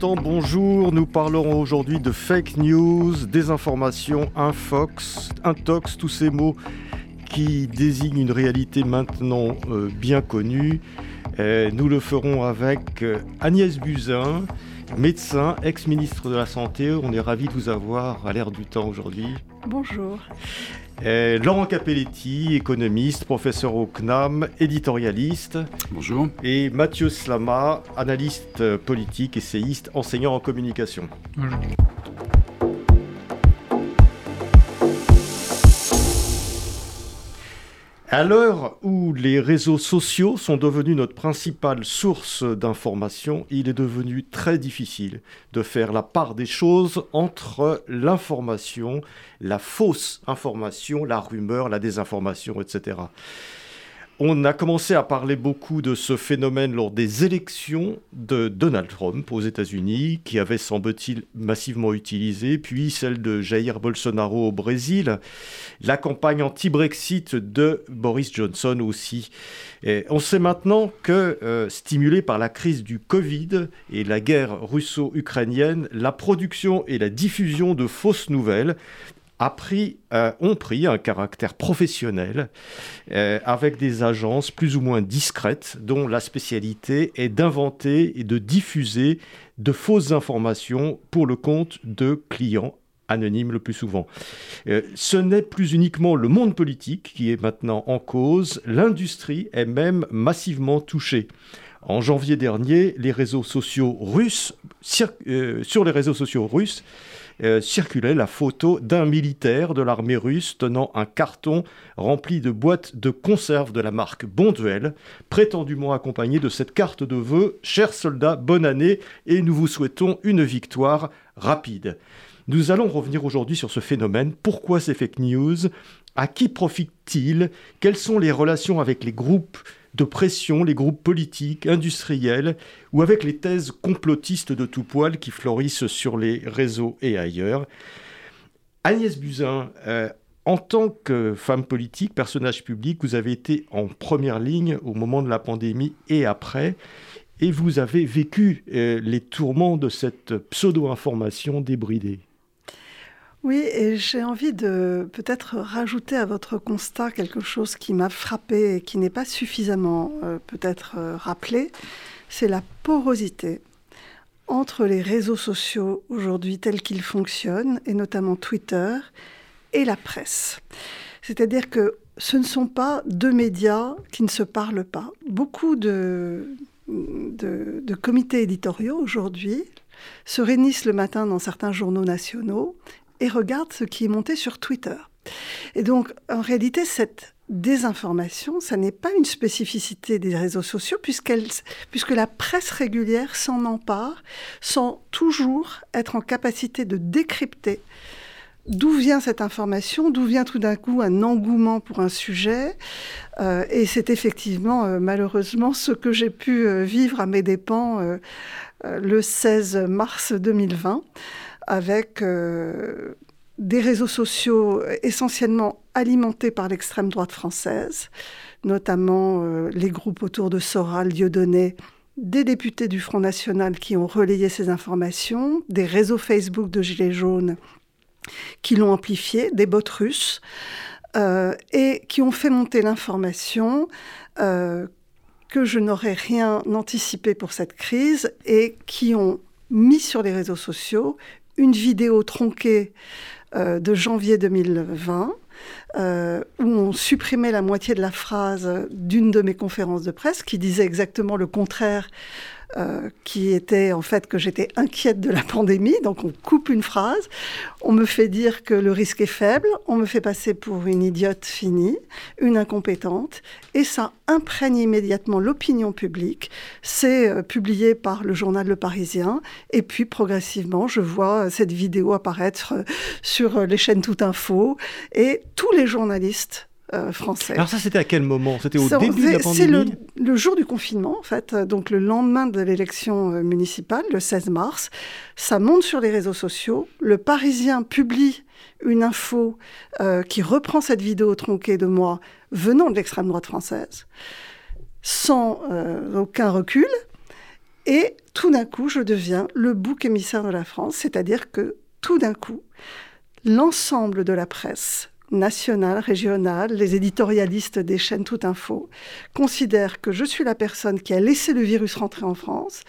Bonjour. Nous parlerons aujourd'hui de fake news, désinformation, infox, intox, tous ces mots qui désignent une réalité maintenant euh, bien connue. Euh, nous le ferons avec euh, Agnès Buzyn, médecin, ex-ministre de la Santé. On est ravis de vous avoir à l'air du temps aujourd'hui. Bonjour. Euh, Laurent Capelletti, économiste, professeur au CNAM, éditorialiste. Bonjour. Et Mathieu Slama, analyste politique, essayiste, enseignant en communication. Bonjour. À l'heure où les réseaux sociaux sont devenus notre principale source d'information, il est devenu très difficile de faire la part des choses entre l'information, la fausse information, la rumeur, la désinformation, etc. On a commencé à parler beaucoup de ce phénomène lors des élections de Donald Trump aux États-Unis, qui avait, semble-t-il, massivement utilisé, puis celle de Jair Bolsonaro au Brésil, la campagne anti-Brexit de Boris Johnson aussi. On sait maintenant que, euh, stimulé par la crise du Covid et la guerre russo-ukrainienne, la production et la diffusion de fausses nouvelles a pris, euh, ont pris un caractère professionnel euh, avec des agences plus ou moins discrètes dont la spécialité est d'inventer et de diffuser de fausses informations pour le compte de clients anonymes le plus souvent. Euh, ce n'est plus uniquement le monde politique qui est maintenant en cause, l'industrie est même massivement touchée. En janvier dernier, les réseaux sociaux russes, sur les réseaux sociaux russes, euh, circulait la photo d'un militaire de l'armée russe tenant un carton rempli de boîtes de conserve de la marque Bonduel, prétendument accompagné de cette carte de vœux Chers soldats, bonne année et nous vous souhaitons une victoire rapide. Nous allons revenir aujourd'hui sur ce phénomène. Pourquoi ces fake news? À qui profitent-ils Quelles sont les relations avec les groupes de pression, les groupes politiques, industriels, ou avec les thèses complotistes de tout poil qui florissent sur les réseaux et ailleurs. Agnès Buzyn, euh, en tant que femme politique, personnage public, vous avez été en première ligne au moment de la pandémie et après, et vous avez vécu euh, les tourments de cette pseudo-information débridée. Oui, et j'ai envie de peut-être rajouter à votre constat quelque chose qui m'a frappé et qui n'est pas suffisamment euh, peut-être euh, rappelé, c'est la porosité entre les réseaux sociaux aujourd'hui tels qu'ils fonctionnent, et notamment Twitter, et la presse. C'est-à-dire que ce ne sont pas deux médias qui ne se parlent pas. Beaucoup de, comités éditoriaux aujourd'hui se réunissent le matin dans certains journaux nationaux et regarde ce qui est monté sur Twitter. Et donc, en réalité, cette désinformation, ça n'est pas une spécificité des réseaux sociaux, puisque la presse régulière s'en empare sans toujours être en capacité de décrypter d'où vient cette information, d'où vient tout d'un coup un engouement pour un sujet. Euh, et c'est effectivement, euh, malheureusement, ce que j'ai pu euh, vivre à mes dépens le 16 mars 2020 avec euh, des réseaux sociaux essentiellement alimentés par l'extrême droite française, notamment euh, les groupes autour de Soral, Dieudonné, des députés du Front National qui ont relayé ces informations, des réseaux Facebook de Gilets jaunes qui l'ont amplifié, des bots russes, euh, et qui ont fait monter l'information que je n'aurais rien anticipé pour cette crise et qui ont mis sur les réseaux sociaux une vidéo tronquée euh, de janvier 2020 euh, où on supprimait la moitié de la phrase d'une de mes conférences de presse qui disait exactement le contraire euh, qui était en fait que j'étais inquiète de la pandémie. Donc on coupe une phrase, on me fait dire que le risque est faible, on me fait passer pour une idiote finie, une incompétente, et ça imprègne immédiatement l'opinion publique. C'est euh, publié par le journal Le Parisien, et puis progressivement, je vois cette vidéo apparaître euh, sur les chaînes Tout Info, et tous les journalistes euh, français. Alors ça, c'était à quel moment? C'était au début de la pandémie C'est le, le, jour du confinement, en fait, donc le lendemain de l'élection euh, municipale, le 16 mars. Ça monte sur les réseaux sociaux. Le Parisien publie une info euh, qui reprend cette vidéo tronquée de moi venant de l'extrême droite française, sans euh, aucun recul. Et tout d'un coup, je deviens le bouc émissaire de la France, c'est-à-dire que tout d'un coup, l'ensemble de la presse nationales, régionales, les éditorialistes des chaînes Tout Info considèrent que je suis la personne qui a laissé le virus rentrer en France,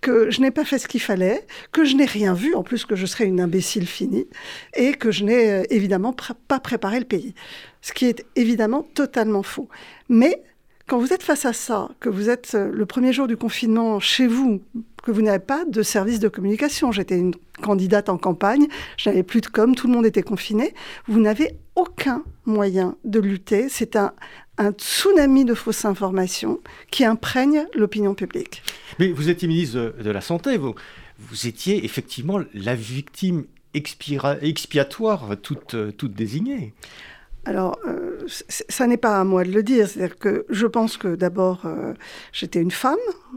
que je n'ai pas fait ce qu'il fallait, que je n'ai rien vu, en plus que je serais une imbécile finie, et que je n'ai euh, évidemment pas préparé le pays. Ce qui est évidemment totalement faux. Mais quand vous êtes face à ça, que vous êtes euh, le premier jour du confinement chez vous, que vous n'avez pas de service de communication, j'étais une candidate en campagne, je n'avais plus de com, tout le monde était confiné, vous n'avez aucun moyen de lutter. C'est un, un tsunami de fausses informations qui imprègne l'opinion publique. Mais vous étiez ministre de, la Santé, vous, vous étiez effectivement la victime expiatoire toute désignée. Alors, euh, ça n'est pas à moi de le dire. C'est-à-dire que je pense que d'abord, euh, j'étais une femme.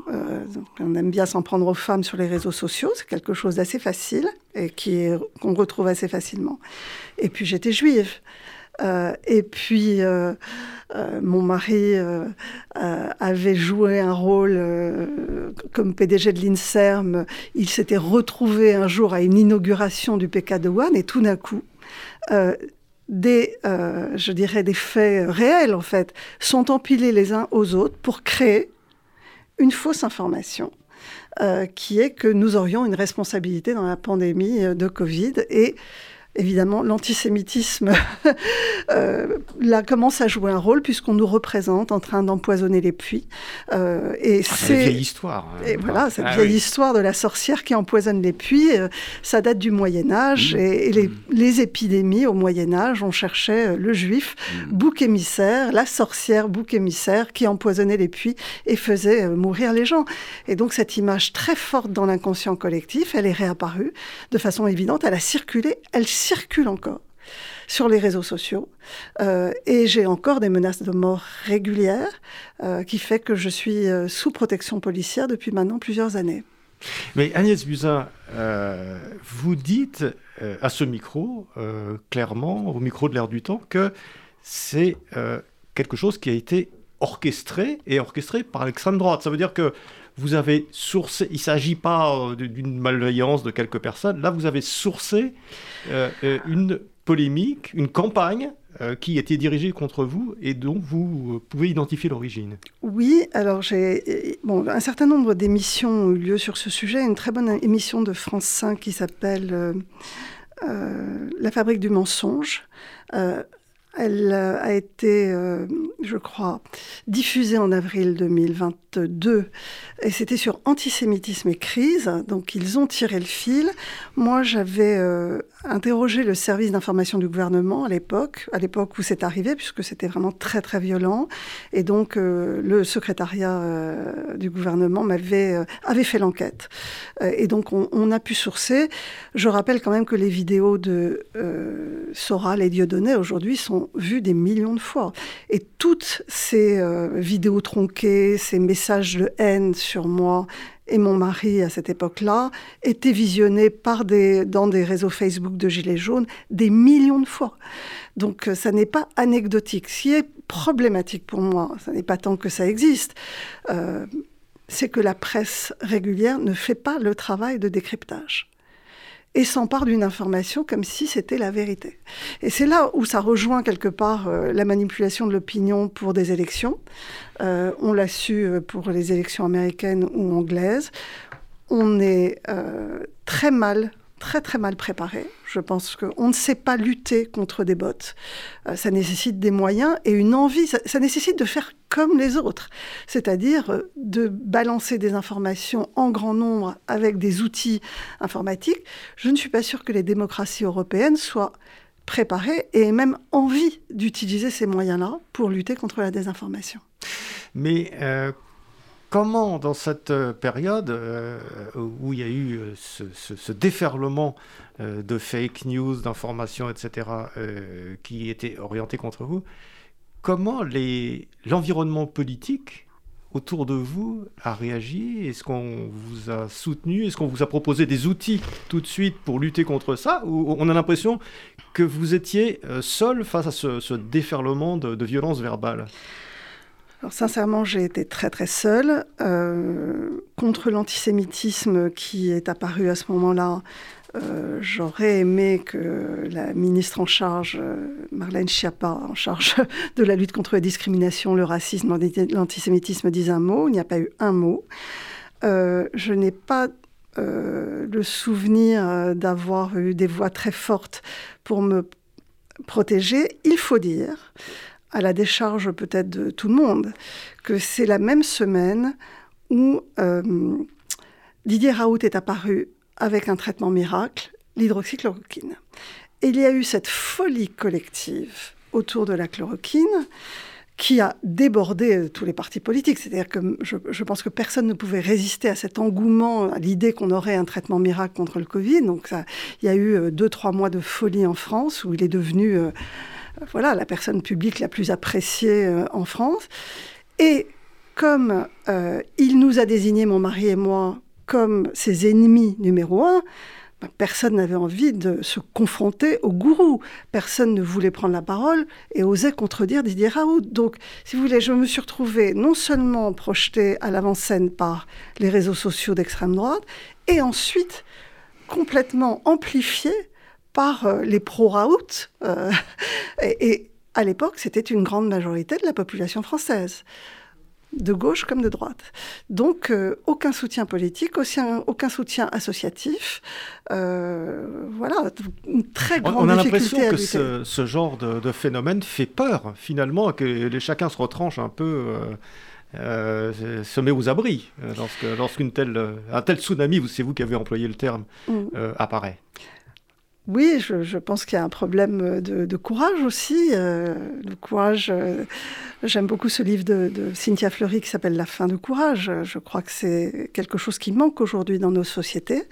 Euh, on aime bien s'en prendre aux femmes sur les réseaux sociaux. C'est quelque chose d'assez facile et qui qu'on retrouve assez facilement. Et puis, j'étais juive. et puis, mon mari avait joué un rôle comme PDG de l'INSERM. Il s'était retrouvé un jour à une inauguration du PK de One et tout d'un coup, des, euh, je dirais, des faits réels, en fait, sont empilés les uns aux autres pour créer une fausse information. Euh, qui est que nous aurions une responsabilité dans la pandémie euh, de Covid et évidemment, l'antisémitisme euh, là commence à jouer un rôle puisqu'on nous représente en train d'empoisonner les puits. Euh, et ah, c'est une vieille histoire. Hein. Et voilà, cette ah vieille histoire de la sorcière qui empoisonne les puits, euh, ça date du Moyen Âge mmh. et, les, mmh. les, épidémies au Moyen Âge, on cherchait le juif, mmh. bouc émissaire, la sorcière, bouc émissaire qui empoisonnait les puits et faisait mourir les gens. Et donc cette image très forte dans l'inconscient collectif, elle est réapparue de façon évidente, elle a circulé, elle circule encore sur les réseaux sociaux. Euh, et j'ai encore des menaces de mort régulières euh, qui fait que je suis euh, sous protection policière depuis maintenant plusieurs années. Mais Agnès Buzyn, vous dites à ce micro, clairement, au micro de l'air du temps, que c'est quelque chose qui a été orchestré et orchestré par l'extrême droite. Ça veut dire que vous avez sourcé, il ne s'agit pas euh, d'une malveillance de quelques personnes, là vous avez sourcé euh, euh, une polémique, une campagne qui était dirigée contre vous et dont vous pouvez identifier l'origine. Oui, alors j'ai bon, un certain nombre d'émissions ont eu lieu sur ce sujet. Une très bonne émission de France 5 qui s'appelle La fabrique du mensonge elle euh, a été, euh, je crois, diffusée en avril 2022 et c'était sur antisémitisme et crise. Donc ils ont tiré le fil. Moi, j'avais euh, interrogé le service d'information du gouvernement à l'époque, à l'époque où c'est arrivé, puisque c'était vraiment très très violent. Et donc le secrétariat du gouvernement m'avait avait fait l'enquête. et donc on, on, a pu sourcer. Je rappelle quand même que les vidéos de Soral et Dieudonné aujourd'hui sont vu des millions de fois. Et toutes ces euh, vidéos tronquées, ces messages de haine sur moi et mon mari à cette époque-là étaient visionnés par des, dans des réseaux Facebook de Gilets jaunes des millions de fois. Donc euh, ça n'est pas anecdotique. Ce qui est problématique pour moi, ce n'est pas tant que ça existe, euh, c'est que la presse régulière ne fait pas le travail de décryptage et s'empare d'une information comme si c'était la vérité. Et c'est là où ça rejoint quelque part euh, la manipulation de l'opinion pour des élections. Euh, on l'a su euh, pour les élections américaines ou anglaises. On est très mal très très mal préparé. Je pense qu'on ne sait pas lutter contre des bots. ça nécessite des moyens et une envie. ça nécessite de faire comme les autres, c'est-à-dire euh, de balancer des informations en grand nombre avec des outils informatiques. Je ne suis pas sûre que les démocraties européennes soient préparées et même envie d'utiliser ces moyens-là pour lutter contre la désinformation. Mais euh, comment, dans cette euh, période où il y a eu ce, déferlement de fake news, d'informations, etc., qui était orienté contre vous, comment l'environnement politique autour de vous a réagi? Est-ce qu'on vous a soutenu? Est-ce qu'on vous a proposé des outils tout de suite pour lutter contre ça? Ou on a l'impression que vous étiez euh, seul face à ce, déferlement de, violence verbale? Sincèrement, j'ai été très très seule. Euh, contre l'antisémitisme qui est apparu à ce moment-là, euh, j'aurais aimé que la ministre en charge, euh, Marlène Schiappa, en charge de la lutte contre la discrimination, le racisme, l'antisémitisme, dise un mot. Il n'y a pas eu un mot. Je n'ai pas le souvenir d'avoir eu des voix très fortes pour me protéger. Il faut dire, à la décharge peut-être de tout le monde, que c'est la même semaine où Didier Raoult est apparu avec un traitement miracle, l'hydroxychloroquine. Et il y a eu cette folie collective autour de la chloroquine qui a débordé tous les partis politiques. C'est-à-dire que je, pense que personne ne pouvait résister à cet engouement, à l'idée qu'on aurait un traitement miracle contre le Covid. Donc ça, il y a eu euh, deux, trois mois de folie en France où il est devenu euh, voilà, la personne publique la plus appréciée euh, en France. Et comme il nous a désigné, mon mari et moi, comme ses ennemis numéro un, ben, personne n'avait envie de se confronter au gourou. Personne ne voulait prendre la parole et osait contredire Didier Raoult. Donc, si vous voulez, je me suis retrouvée non seulement projetée à l'avant-scène par les réseaux sociaux d'extrême droite, et ensuite complètement amplifiée par euh, les pro-Raoult. Euh, et à l'époque, c'était une grande majorité de la population française de gauche comme de droite. Donc euh, aucun soutien politique, aucun, aucun soutien associatif. Euh, voilà, une très grande On a l'impression que ce, genre de, phénomène fait peur, finalement, que les, chacun se retranche un peu. Euh, se met aux abris lorsqu'une telle, un tel tsunami, c'est vous qui avez employé le terme, mm. apparaît. Oui, je, pense qu'il y a un problème de, courage aussi. Euh, le courage, euh, j'aime beaucoup ce livre de, Cynthia Fleury qui s'appelle La fin du courage. Je crois que c'est quelque chose qui manque aujourd'hui dans nos sociétés.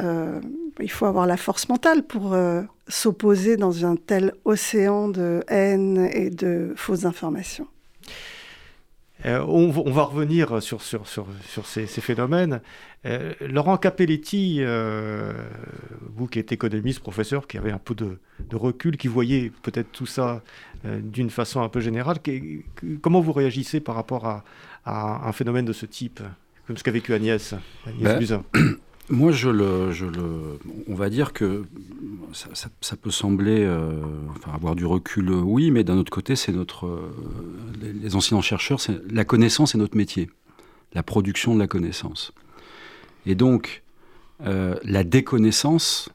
Euh, il faut avoir la force mentale pour s'opposer dans un tel océan de haine et de fausses informations. Euh, on, va revenir sur, sur, sur, sur ces, phénomènes. Euh, Laurent Capelletti, euh, vous qui êtes économiste, professeur, qui avait un peu de, recul, qui voyait peut-être tout ça d'une façon un peu générale, comment vous réagissez par rapport à, un phénomène de ce type, comme ce qu'a vécu Agnès, Agnès ben, Moi, je le, je le, on va dire que ça, peut sembler euh, avoir du recul, oui, mais d'un autre côté, c'est notre, euh, les, anciens chercheurs, la connaissance est notre métier, la production de la connaissance. Et donc, euh, la déconnaissance,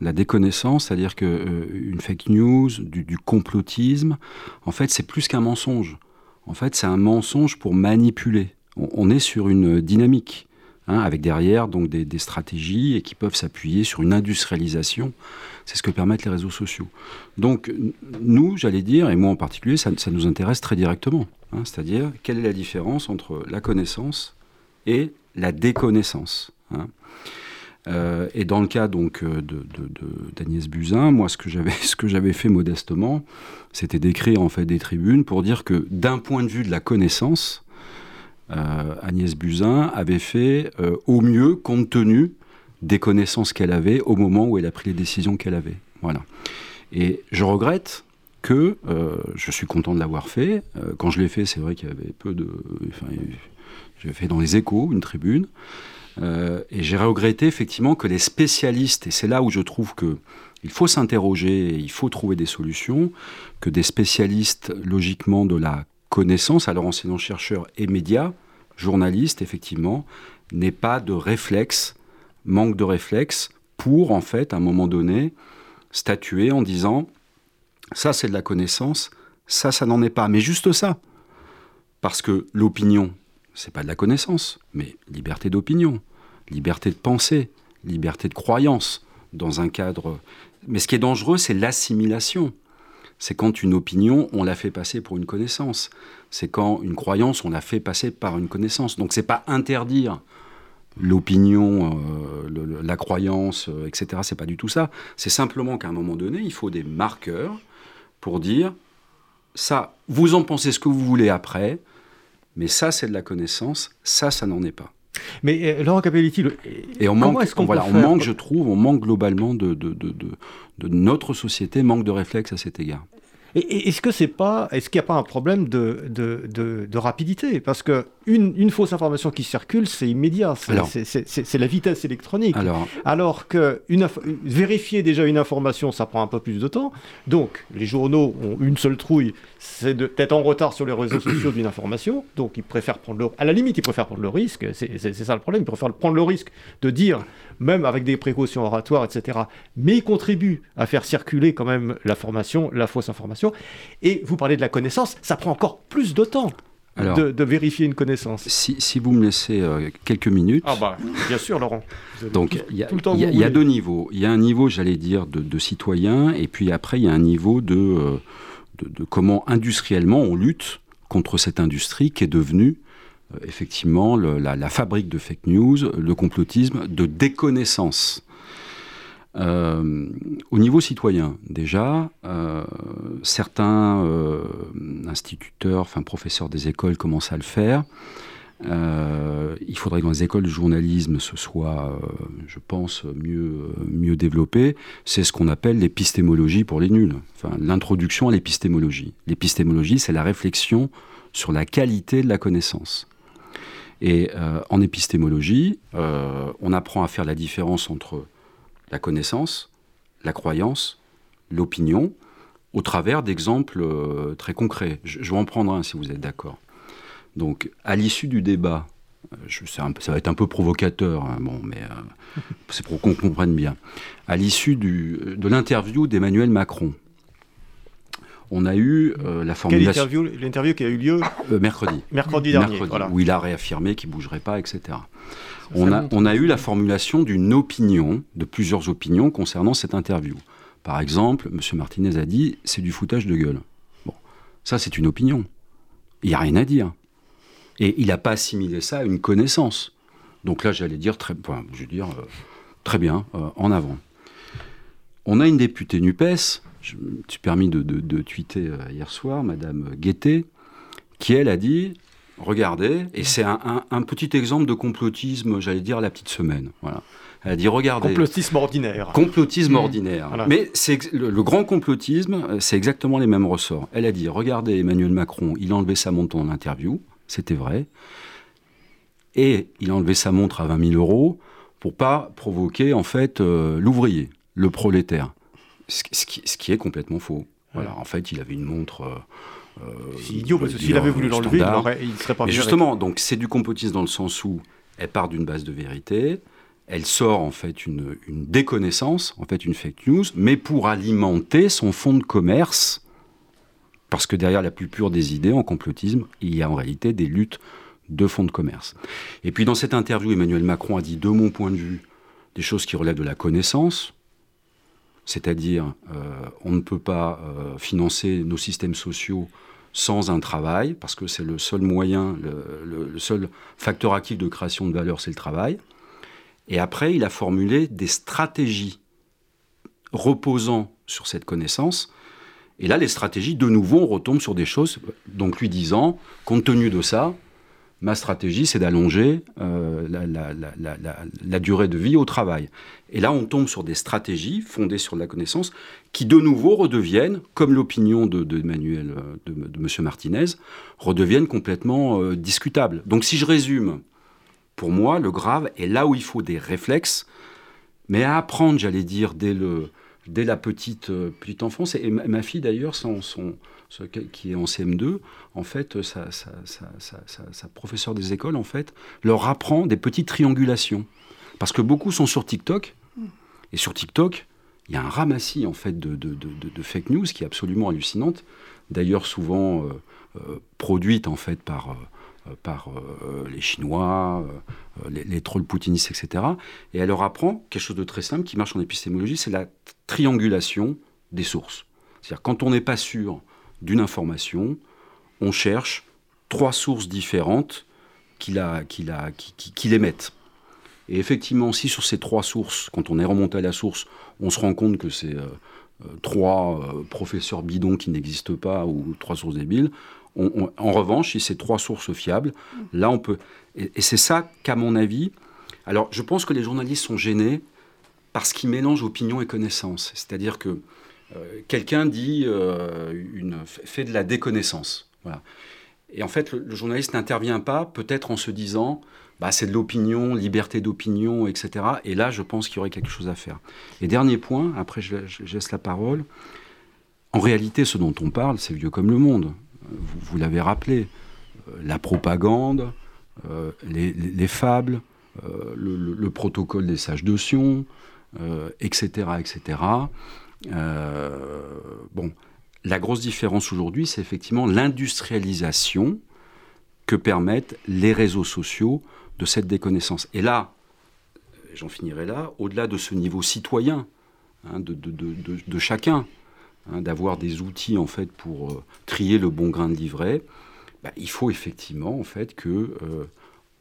la déconnaissance, c'est-à-dire que une fake news, du, complotisme, en fait, c'est plus qu'un mensonge. En fait, c'est un mensonge pour manipuler. on est sur une dynamique. Hein, avec derrière donc des, stratégies et qui peuvent s'appuyer sur une industrialisation. C'est ce que permettent les réseaux sociaux. Donc nous, j'allais dire, et moi en particulier, ça, nous intéresse très directement. Hein, c'est-à-dire quelle est la différence entre la connaissance et la déconnaissance. Hein. Euh, et dans le cas donc euh, d'Agnès Buzyn, moi ce que j'avais ce que j'avais fait modestement, c'était d'écrire en fait des tribunes pour dire que d'un point de vue de la connaissance, Agnès Buzyn avait fait euh, au mieux compte tenu des connaissances qu'elle avait au moment où elle a pris les décisions qu'elle avait. Voilà. Et je regrette que euh, je suis content de l'avoir fait. quand je l'ai fait, c'est vrai qu'il y avait peu de. Enfin, j'ai fait dans les échos une tribune. et j'ai regretté effectivement que les spécialistes, et c'est là où je trouve que il faut s'interroger il faut trouver des solutions, que des spécialistes logiquement de la connaissance, alors enseignants-chercheurs et médias, journalistes, effectivement, n'aient pas de réflexe, manque de réflexe, pour, en fait, à un moment donné, statuer en disant ça, c'est de la connaissance, ça, ça n'en est pas. Mais juste ça. Parce que l'opinion, c'est pas de la connaissance, mais liberté d'opinion, liberté de pensée, liberté de croyance dans un cadre. Mais ce qui est dangereux, c'est l'assimilation. C'est quand une opinion, on la fait passer pour une connaissance. C'est quand une croyance, on la fait passer par une connaissance. Donc c'est pas interdire l'opinion, euh, la croyance, euh, etc. C'est pas du tout ça. C'est simplement qu'à un moment donné, il faut des marqueurs pour dire ça, vous en pensez ce que vous voulez après, mais ça, c'est de la connaissance, ça, ça n'en est pas. Mais euh, Laurent Capelletti, et on manque, on, voilà, on manque, je trouve, on manque globalement de, de, de, de, notre société, manque de réflexe à cet égard. Et, est-ce que c'est pas, est-ce qu'il n'y a pas un problème de, de, rapidité? Parce que une, une, fausse information qui circule, c'est immédiat, c'est la vitesse électronique. Alors, alors que une, vérifier déjà une information, ça prend un peu plus de temps. Donc, les journaux ont une seule trouille, c'est d'être en retard sur les réseaux sociaux d'une information. Donc, ils préfèrent prendre le, à la limite, ils préfèrent prendre le risque. C'est ça le problème. Ils préfèrent prendre le risque de dire, même avec des précautions oratoires, etc. Mais ils contribuent à faire circuler quand même l'information, la fausse information. Et vous parlez de la connaissance, ça prend encore plus de temps de, vérifier une connaissance. Si, vous me laissez euh, quelques minutes. Ah bah, bien sûr, Laurent. Donc, il y, a deux niveaux. Il y a un niveau, j'allais dire, de, citoyen, et puis après, il y a un niveau de, euh, de, comment industriellement on lutte contre cette industrie qui est devenue euh, effectivement la, la, fabrique de fake news, le complotisme, de déconnaissance. Euh, au niveau citoyen, déjà, euh, certains euh, instituteurs, enfin professeurs des écoles commencent à le faire. il faudrait que dans les écoles de journalisme, ce soit, je pense, mieux, mieux développé. C'est ce qu'on appelle l'épistémologie pour les nuls, enfin, l'introduction à l'épistémologie. L'épistémologie, c'est la réflexion sur la qualité de la connaissance. Et en épistémologie, on apprend à faire la différence entre la connaissance, la croyance, l'opinion, au travers d'exemples euh, très concrets. Je, vais en prendre un si vous êtes d'accord. Donc, à l'issue du débat, euh, ça va être un peu provocateur, hein, bon, mais euh, c'est pour qu'on comprenne bien. À l'issue de l'interview d'Emmanuel Macron, on a eu la formulation. L'interview qui a eu lieu Mercredi. Mercredi dernier. Où il a réaffirmé qu'il ne bougerait pas, etc on a, eu la formulation d'une opinion, de plusieurs opinions concernant cette interview. Par exemple, M. Martinez a dit c'est du foutage de gueule. Bon, ça c'est une opinion. Il n'y a rien à dire. Et il n'a pas assimilé ça à une connaissance. Donc là, j'allais dire très, je dire, euh, très bien, euh, en avant. On a une députée NUPES, je me suis permis de, de, tweeter euh, hier soir, Madame Guettet, qui elle a dit regardez, et c'est un, petit exemple de complotisme, j'allais dire, la petite semaine. Voilà. Elle a dit, regardez. Complotisme ordinaire. Complotisme mmh. ordinaire. Mais c'est le, grand complotisme, c'est exactement les mêmes ressorts. Elle a dit, regardez, Emmanuel Macron, il a enlevé sa montre en interview, c'était vrai, et il a enlevé sa montre à 20 000 euros pour pas provoquer, en fait, euh, l'ouvrier, le prolétaire. Ce, qui, est complètement faux. Voilà, en fait, il avait une montre... Euh, euh, c'est idiot, parce que s'il avait voulu l'enlever, il ne serait pas Justement, donc c'est du complotisme dans le sens où elle part d'une base de vérité, elle sort en fait une, déconnaissance, en fait une fake news, mais pour alimenter son fonds de commerce, parce que derrière la plus pure des idées en complotisme, il y a en réalité des luttes de fonds de commerce. Et puis dans cette interview, Emmanuel Macron a dit, de mon point de vue, des choses qui relèvent de la connaissance, c'est-à-dire euh, on ne peut pas euh, financer nos systèmes sociaux sans un travail, parce que c'est le seul moyen, le, seul facteur actif de création de valeur, c'est le travail. Et après, il a formulé des stratégies reposant sur cette connaissance. Et là, les stratégies, de nouveau, on retombe sur des choses, donc lui disant, compte tenu de ça, ma stratégie, c'est d'allonger euh, la, durée de vie au travail. Et là, on tombe sur des stratégies fondées sur la connaissance qui, de nouveau, redeviennent, comme l'opinion de, de, Emmanuel, euh, de, de, M. Martinez, redeviennent complètement euh, discutables. Donc, si je résume, pour moi, le grave est là où il faut des réflexes, mais à apprendre, j'allais dire, dès, le, dès la petite, petite enfance. Et ma, fille, d'ailleurs, son, son qui est en CM2, en fait, sa, professeur des écoles, en fait, leur apprend des petites triangulations. Parce que beaucoup sont sur TikTok, et sur TikTok, il y a un ramassis, en fait, de, fake news qui est absolument hallucinante. D'ailleurs, souvent, euh, produites en fait par par les Chinois, les, les, trolls poutinistes, etc. Et elle leur apprend quelque chose de très simple qui marche en épistémologie, c'est la triangulation des sources. C'est-à-dire quand on n'est pas sûr d'une information, on cherche trois sources différentes qui, la, qui, la, qui, qui, l'émettent. Et effectivement, si sur ces trois sources, quand on est remonté à la source, on se rend compte que c'est euh, euh, trois euh, professeurs bidons qui n'existent pas ou trois sources débiles, en revanche, si c'est trois sources fiables, là on peut. Et, et c'est ça qu'à mon avis, alors je pense que les journalistes sont gênés parce qu'ils mélangent opinion et connaissance. C'est-à-dire que quelqu'un dit, euh, une, fait de la déconnaissance. Et en fait, le, journaliste n'intervient pas, peut-être en se disant, bah, c'est de l'opinion, liberté d'opinion, etc. Et là, je pense qu'il y aurait quelque chose à faire. Et dernier point, après je, laisse la parole. En réalité, ce dont on parle, c'est vieux comme le monde. Vous, l'avez rappelé. Euh, la propagande, les, fables, le, le, protocole des sages de Sion, etc., etc. Euh, bon, la grosse différence aujourd'hui, c'est effectivement l'industrialisation que permettent les réseaux sociaux de cette déconnaissance. Et là, j'en finirai là, au-delà de ce niveau citoyen hein, de, chacun, hein, d'avoir des outils en fait pour euh, trier le bon grain de livret, bah, il faut effectivement en fait que, euh,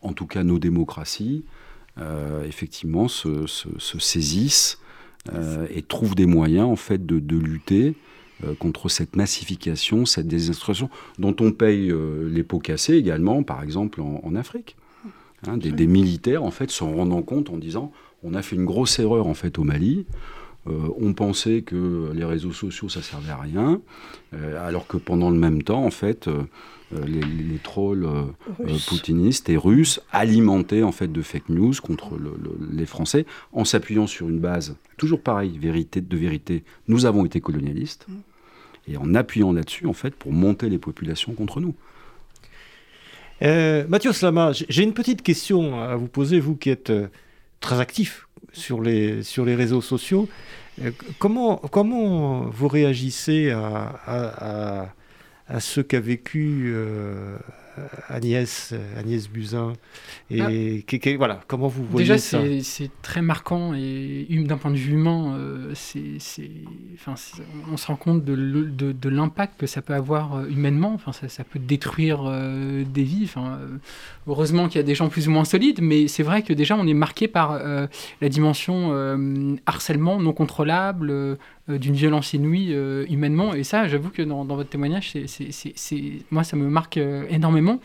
en tout cas, nos démocraties, effectivement, se saisissent euh, et trouve des moyens en fait de, lutter euh, contre cette massification, cette désinstruction dont on paye euh, les pots cassés également, par exemple en, Afrique. Hein, des, militaires en fait se rendant compte en disant on a fait une grosse erreur en fait au Mali. on pensait que les réseaux sociaux ça servait à rien, alors que pendant le même temps en fait euh, les, trolls euh, euh, poutinistes et russes alimentaient en fait de fake news contre les Français en s'appuyant sur une base toujours pareil, vérité de vérité. Nous avons été colonialistes mm. et en appuyant là-dessus en fait pour monter les populations contre nous. Mathieu Slama, j'ai une petite question à vous poser, vous qui êtes très actif sur les, sur les réseaux sociaux. comment, comment vous réagissez à à ce qu'a vécu euh, Agnès, Agnès Buzyn. Et ah. voilà, comment vous voyez Déjà, ça? Déjà, c'est très marquant et d'un point de vue humain, euh, enfin, on se rend compte de, de, l'impact que ça peut avoir euh, humainement. Enfin, ça, ça peut détruire des vies. Enfin, heureusement qu'il y a des gens plus ou moins solides, mais c'est vrai que déjà, on est marqué par la dimension harcèlement non contrôlable, d'une violence inouïe euh, humainement. Et ça, j'avoue que dans, votre témoignage, c'est, moi, ça me marque euh, énormément.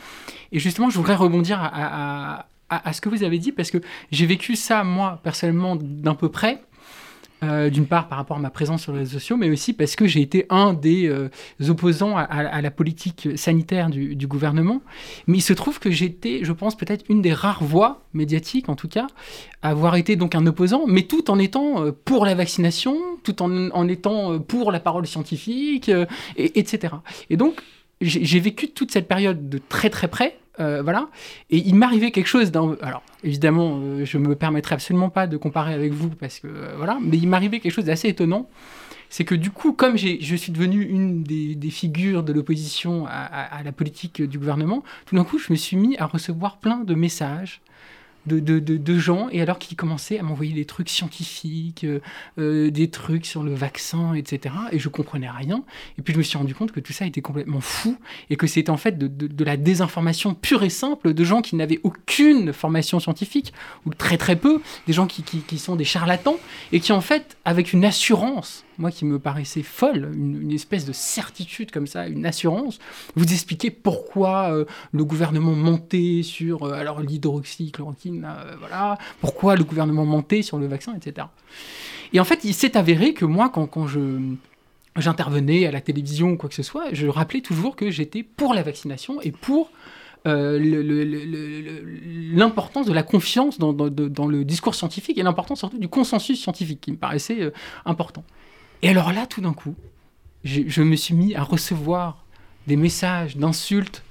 Et justement, je voudrais rebondir à, à, ce que vous avez dit, parce que j'ai vécu ça, moi, personnellement, d'un peu près. Euh, d'une part par rapport à ma présence sur les réseaux sociaux, mais aussi parce que j'ai été un des euh, opposants à, la politique sanitaire du, gouvernement. Mais il se trouve que j'étais, je pense, peut-être une des rares voix médiatiques, en tout cas, à avoir été donc un opposant, mais tout en étant euh, pour la vaccination, tout en, étant pour la parole scientifique, et, etc. Et donc, j'ai vécu toute cette période de très très près, euh, voilà. Et il m'arrivait quelque chose dans. Alors, évidemment, euh, je me permettrai absolument pas de comparer avec vous parce que euh, voilà, mais il m'arrivait quelque chose d'assez étonnant. C'est que du coup, comme je suis devenu une des, figures de l'opposition à, à, la politique du gouvernement, tout d'un coup, je me suis mis à recevoir plein de messages de, gens, et alors qu'ils commençaient à m'envoyer des trucs scientifiques, euh, euh, des trucs sur le vaccin, etc. Et je comprenais rien. Et puis je me suis rendu compte que tout ça était complètement fou, et que c'était en fait de, la désinformation pure et simple de gens qui n'avaient aucune formation scientifique, ou très très peu, des gens qui, qui sont des charlatans, et qui en fait, avec une assurance, moi qui me paraissait folle, une, espèce de certitude comme ça, une assurance, vous expliquer pourquoi euh, le gouvernement montait sur euh, alors l'hydroxychloroquine, euh, voilà, pourquoi le gouvernement montait sur le vaccin, etc. Et en fait, il s'est avéré que moi, quand, quand je j'intervenais à la télévision ou quoi que ce soit, je rappelais toujours que j'étais pour la vaccination et pour l'importance de la confiance dans, dans, le discours scientifique et l'importance surtout du consensus scientifique qui me paraissait important. Et alors là, tout d'un coup, je, me suis mis à recevoir des messages d'insultes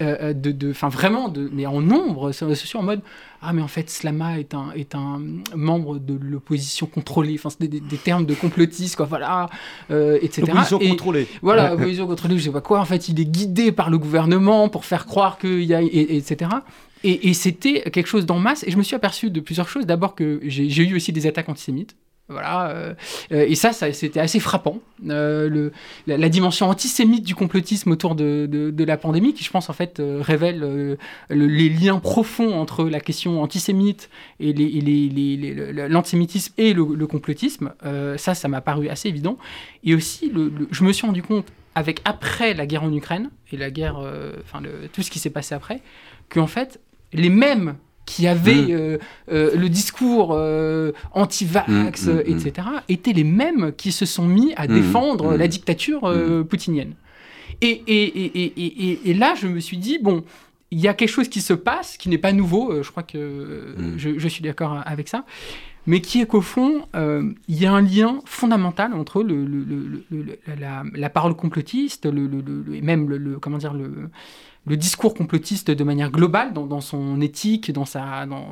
euh, de, de, vraiment, de, mais en nombre, sociaux, en mode ah mais en fait Slama est un est un membre de l'opposition contrôlée, enfin c'est des, termes de complotistes quoi, voilà, euh, etc. L'opposition contrôlée. Voilà, l'opposition contrôlée, je sais pas quoi. En fait, il est guidé par le gouvernement pour faire croire qu'il y a et, etc. Et, et c'était quelque chose d'en masse. Et je me suis aperçu de plusieurs choses. D'abord que j'ai eu aussi des attaques antisémites. Voilà, euh, euh, et ça, c'était assez frappant. Euh, le, la, dimension antisémite du complotisme autour de, la pandémie, qui je pense en fait révèle les liens profonds entre la question antisémite et l'antisémitisme et le, complotisme. ça, ça m'a paru assez évident. Et aussi, je me suis rendu compte, avec après la guerre en Ukraine et la guerre, enfin tout ce qui s'est passé après, qu'en fait, les mêmes qui avaient mm. euh, euh, le discours euh, anti-vax, mm, mm, etc., étaient les mêmes qui se sont mis à défendre la dictature poutinienne. Et, et, et, et, là, je me suis dit, bon, il y a quelque chose qui se passe, qui n'est pas nouveau, je crois que je, je, suis d'accord avec ça, mais qui est qu'au fond, il y a un lien fondamental entre le, le, la, la, parole complotiste, le, même le, comment dire, le le discours complotiste de manière globale dans, son éthique, dans sa, dans,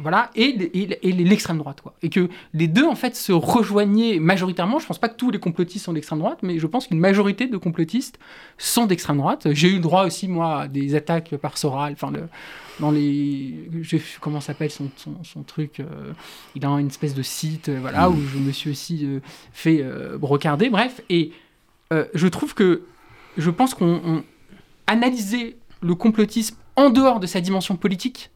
voilà, et, et, l'extrême droite, quoi. Et que les deux en fait se rejoignaient majoritairement. Je pense pas que tous les complotistes sont d'extrême droite, mais je pense qu'une majorité de complotistes sont d'extrême droite. J'ai eu le droit aussi moi à des attaques par Soral, enfin dans les, je, comment s'appelle son, son, truc, euh, il a une espèce de site, euh, voilà, mmh. où je me suis aussi euh, fait brocarder, bref, et je trouve que je pense qu'on analyser le complotisme en dehors de sa dimension politique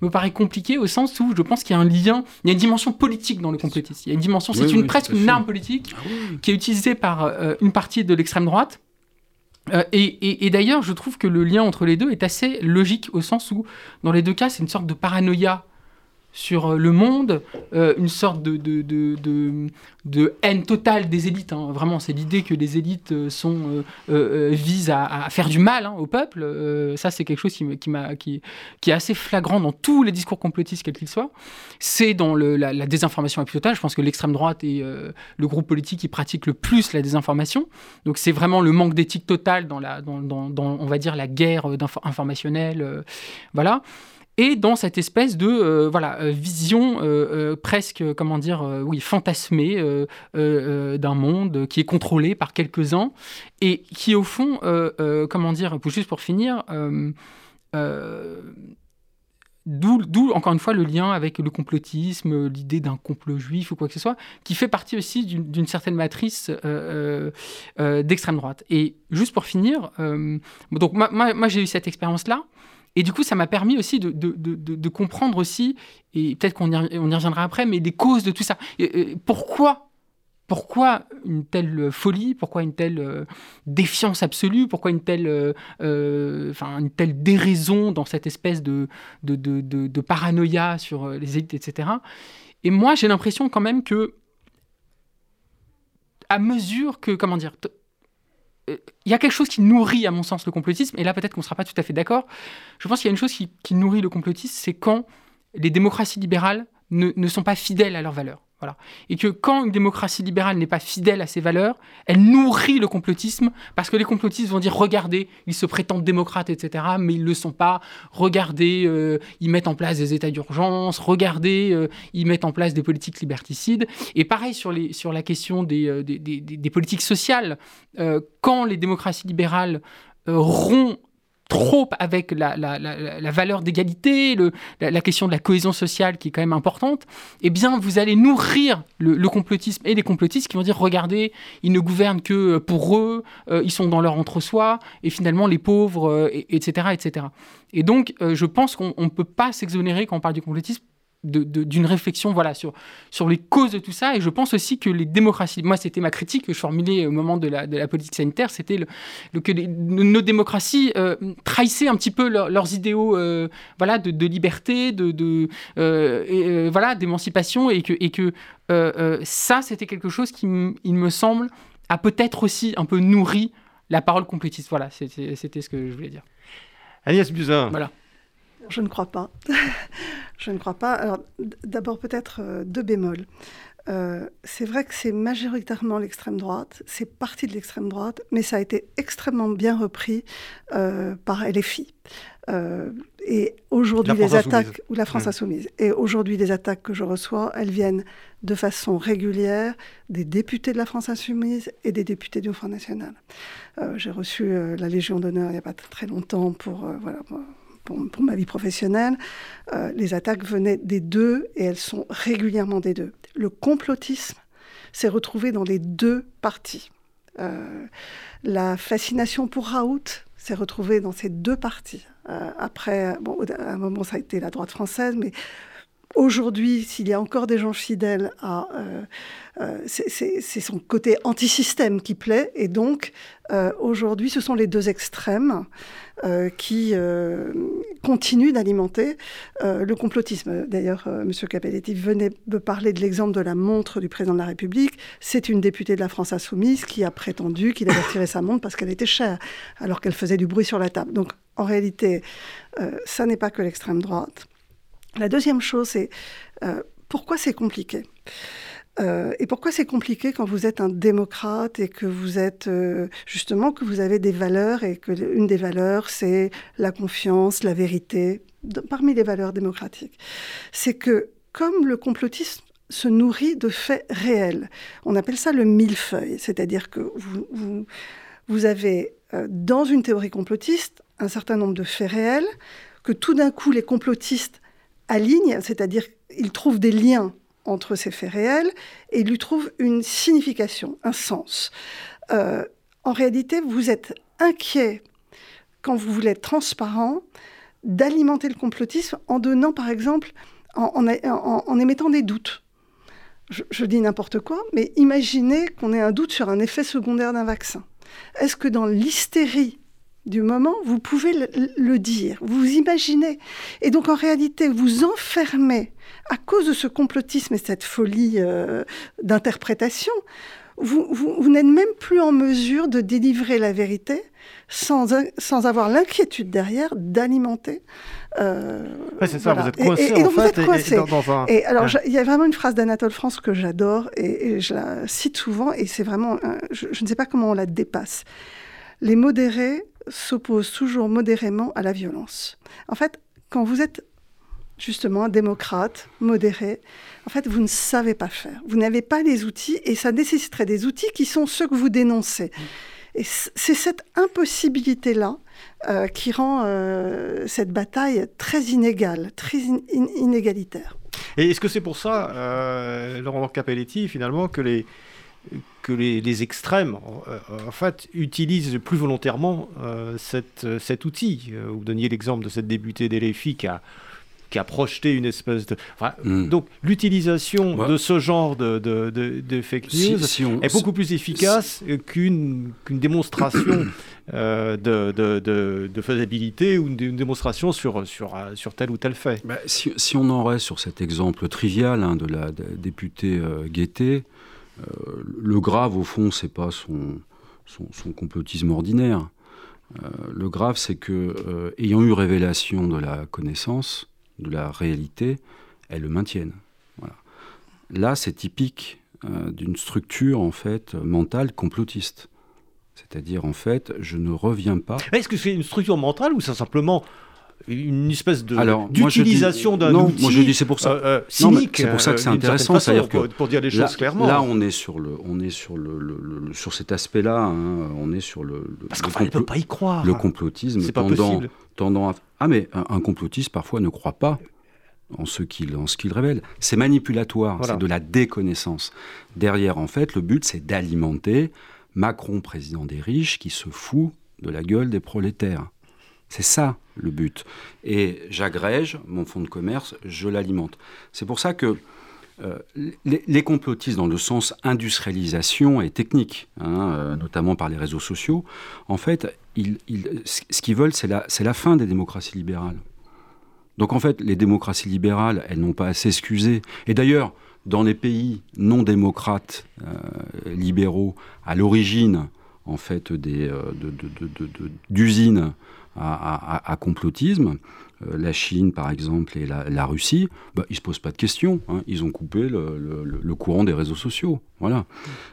me paraît compliqué au sens où je pense qu'il y a un lien, il y a une dimension politique dans le complotisme. Il y a une dimension, c'est une, presque une arme politique ah qui est utilisée par euh, une partie de l'extrême droite. Euh, et, et d'ailleurs, je trouve que le lien entre les deux est assez logique au sens où, dans les deux cas, c'est une sorte de paranoïa sur euh, le monde, euh, une sorte de, de, de, de, haine totale des élites. Hein. Vraiment, c'est l'idée que les élites euh, sont, visent à, faire du mal hein, au peuple. ça, c'est quelque chose qui, qui, qui, qui, est assez flagrant dans tous les discours complotistes, quels qu'ils soient. C'est dans la, désinformation la plus totale. Je pense que l'extrême droite est le groupe politique qui pratique le plus la désinformation. Donc, c'est vraiment le manque d'éthique totale dans, la, dans, dans, on va dire, la guerre informationnelle. voilà et dans cette espèce de euh, voilà euh, vision euh, presque comment dire oui fantasmée d'un monde qui est contrôlé par quelques-uns et qui au fond comment dire juste pour finir D'où, encore une fois, le lien avec le complotisme, l'idée d'un complot juif ou quoi que ce soit, qui fait partie aussi d'une, certaine matrice d'extrême droite. Et juste pour finir, donc moi j'ai eu cette expérience-là, et du coup, ça m'a permis aussi de, de, de, comprendre aussi, et peut-être qu'on y, on y reviendra après, mais des causes de tout ça. pourquoi pourquoi une telle folie Pourquoi une telle euh, défiance absolue Pourquoi une telle, euh, euh, une telle déraison dans cette espèce de, de, de, de paranoïa sur les élites, etc. Et moi, j'ai l'impression quand même que, à mesure que, comment dire, il y a quelque chose qui nourrit, à mon sens, le complotisme, et là peut-être qu'on ne sera pas tout à fait d'accord. Je pense qu'il y a une chose qui, nourrit le complotisme, c'est quand les démocraties libérales ne, ne, sont pas fidèles à leurs valeurs. Voilà. Et que quand une démocratie libérale n'est pas fidèle à ses valeurs, elle nourrit le complotisme, parce que les complotistes vont dire regardez, ils se prétendent démocrates, etc., mais ils ne le sont pas. Regardez, euh, ils mettent en place des états d'urgence. Regardez, euh, ils mettent en place des politiques liberticides. Et pareil sur, les, sur la question des, euh, des, des, des politiques sociales. quand les démocraties libérales rompent trop avec la, valeur d'égalité, la, question de la cohésion sociale qui est quand même importante, eh bien, vous allez nourrir le, complotisme et les complotistes qui vont dire regardez, ils ne gouvernent que pour eux, euh, ils sont dans leur entre-soi, et finalement, les pauvres, etc., euh, etc. Et donc, euh, je pense qu'on ne peut pas s'exonérer quand on parle du complotisme d'une réflexion voilà, sur, sur les causes de tout ça. Et je pense aussi que les démocraties, moi c'était ma critique que je formulais au moment de la, de la politique sanitaire, c'était le, que nos démocraties euh, trahissaient un petit peu leurs idéaux euh, voilà, de, de, liberté, de, de euh, voilà, d'émancipation, et que, et que ça c'était quelque chose qui, il me semble, a peut-être aussi un peu nourri la parole complétiste. Voilà, c'était ce que je voulais dire. Agnès Buzyn. Voilà. Je ne crois pas. je ne crois pas. Alors, d'abord, peut-être euh, deux bémols. euh, c'est vrai que c'est majoritairement l'extrême droite, c'est parti de l'extrême droite, mais ça a été extrêmement bien repris euh, par LFI. Euh, et aujourd'hui, les attaques, ou la France mmh. Insoumise, et aujourd'hui, les attaques que je reçois, elles viennent de façon régulière des députés de la France Insoumise et des députés du Front National. J'ai reçu la Légion d'honneur il n'y a pas très longtemps pour, voilà, pour, ma vie professionnelle, euh, les attaques venaient des deux et elles sont régulièrement des deux. Le complotisme s'est retrouvé dans les deux parties. Euh, la fascination pour Raoult s'est retrouvée dans ces deux parties. Euh, après, bon, à un moment, ça a été la droite française, mais aujourd'hui, s'il y a encore des gens fidèles à... c'est son côté anti-système qui plaît, et donc aujourd'hui, ce sont les deux extrêmes. Euh, qui euh, continue d'alimenter euh, le complotisme. D'ailleurs, M. Capelletti venait de parler de l'exemple de la montre du président de la République. C'est une députée de la France insoumise qui a prétendu qu'il avait retiré sa montre parce qu'elle était chère, alors qu'elle faisait du bruit sur la table. Donc, en réalité, ça n'est pas que l'extrême droite. La deuxième chose, c'est pourquoi c'est compliqué? Euh, et pourquoi c'est compliqué quand vous êtes un démocrate et que vous êtes euh, justement que vous avez des valeurs et que une des valeurs c'est la confiance, la vérité parmi les valeurs démocratiques? C'est que comme le complotisme se nourrit de faits réels, on appelle ça le millefeuille, c'est-à-dire que vous, vous, avez euh, dans une théorie complotiste un certain nombre de faits réels que tout d'un coup les complotistes alignent, c'est-à-dire ils trouvent des liens entre ces faits réels et lui trouve une signification, un sens. Euh, en réalité, vous êtes inquiet quand vous voulez être transparent d'alimenter le complotisme en donnant, par exemple, en, émettant des doutes. Je, dis n'importe quoi, mais imaginez qu'on ait un doute sur un effet secondaire d'un vaccin. Est-ce que dans l'hystérie du moment, vous pouvez le, le, dire, vous imaginez. Et donc en réalité, vous enfermez à cause de ce complotisme et cette folie euh, d'interprétation, vous, vous, n'êtes même plus en mesure de délivrer la vérité sans, sans avoir l'inquiétude derrière d'alimenter. Euh, c'est ça, vous êtes coincé et, en fait. Et, alors, il y a vraiment une phrase d'Anatole France que j'adore et, je la cite souvent et c'est vraiment. je, je ne sais pas comment on la dépasse. Les modérés s'opposent toujours modérément à la violence. En fait, quand vous êtes justement démocrate, modéré. En fait, vous ne savez pas faire. Vous n'avez pas les outils et ça nécessiterait des outils qui sont ceux que vous dénoncez. Et c'est cette impossibilité-là euh, qui rend euh, cette bataille très inégale, très inégalitaire. Et est-ce que c'est pour ça, euh, Laurent Capelletti, finalement, que les, que les, extrêmes, en, fait, utilisent plus volontairement cette, cet outil Vous donniez l'exemple de cette députée d'LFI qui a qui a projeté une espèce de... Hmm. Donc l'utilisation de ce genre de, de, de, fake news est beaucoup plus efficace qu'une démonstration euh, de, faisabilité ou une, démonstration sur, sur, sur tel ou tel fait. Bah, si, on en reste sur cet exemple trivial hein, de la députée euh, Guettet, euh, le grave au fond, c'est pas son, son, complotisme ordinaire. le grave, c'est que, ayant eu révélation de la connaissance, de la réalité, elles le maintiennent. Voilà. Là, c'est typique euh, d'une structure en fait mentale complotiste. C'est-à-dire, en fait, je ne reviens pas. Est-ce que c'est une structure mentale ou c'est simplement une espèce de d'utilisation d'un outil moi je dis c'est pour ça. euh, euh, cynique c'est pour ça que c'est intéressant c'est-à-dire que pour dire les choses clairement. là on est sur le on est sur le, sur cet aspect là hein, on est sur le, parce qu'on ne peut pas y croire. le complotisme c'est tendant, tendant à ah mais un, complotiste parfois ne croit pas en ce qu'il en ce qu'il révèle. C'est manipulatoire c'est de la déconnaissance. Derrière en fait le but c'est d'alimenter Macron président des riches qui se fout de la gueule des prolétaires c'est ça le but. Et j'agrège mon fonds de commerce, je l'alimente. C'est pour ça que euh, les, complotistes, dans le sens industrialisation et technique, hein, euh, notamment par les réseaux sociaux, en fait, ce qu'ils veulent, c'est la, la fin des démocraties libérales. Donc en fait, les démocraties libérales, elles n'ont pas à s'excuser. Et d'ailleurs, dans les pays non démocrates, euh, libéraux, à l'origine, en fait, d'usines à, complotisme. Euh, la Chine, par exemple, et la, Russie, bah, ils ne se posent pas de questions. Hein. Ils ont coupé le, courant des réseaux sociaux. Voilà.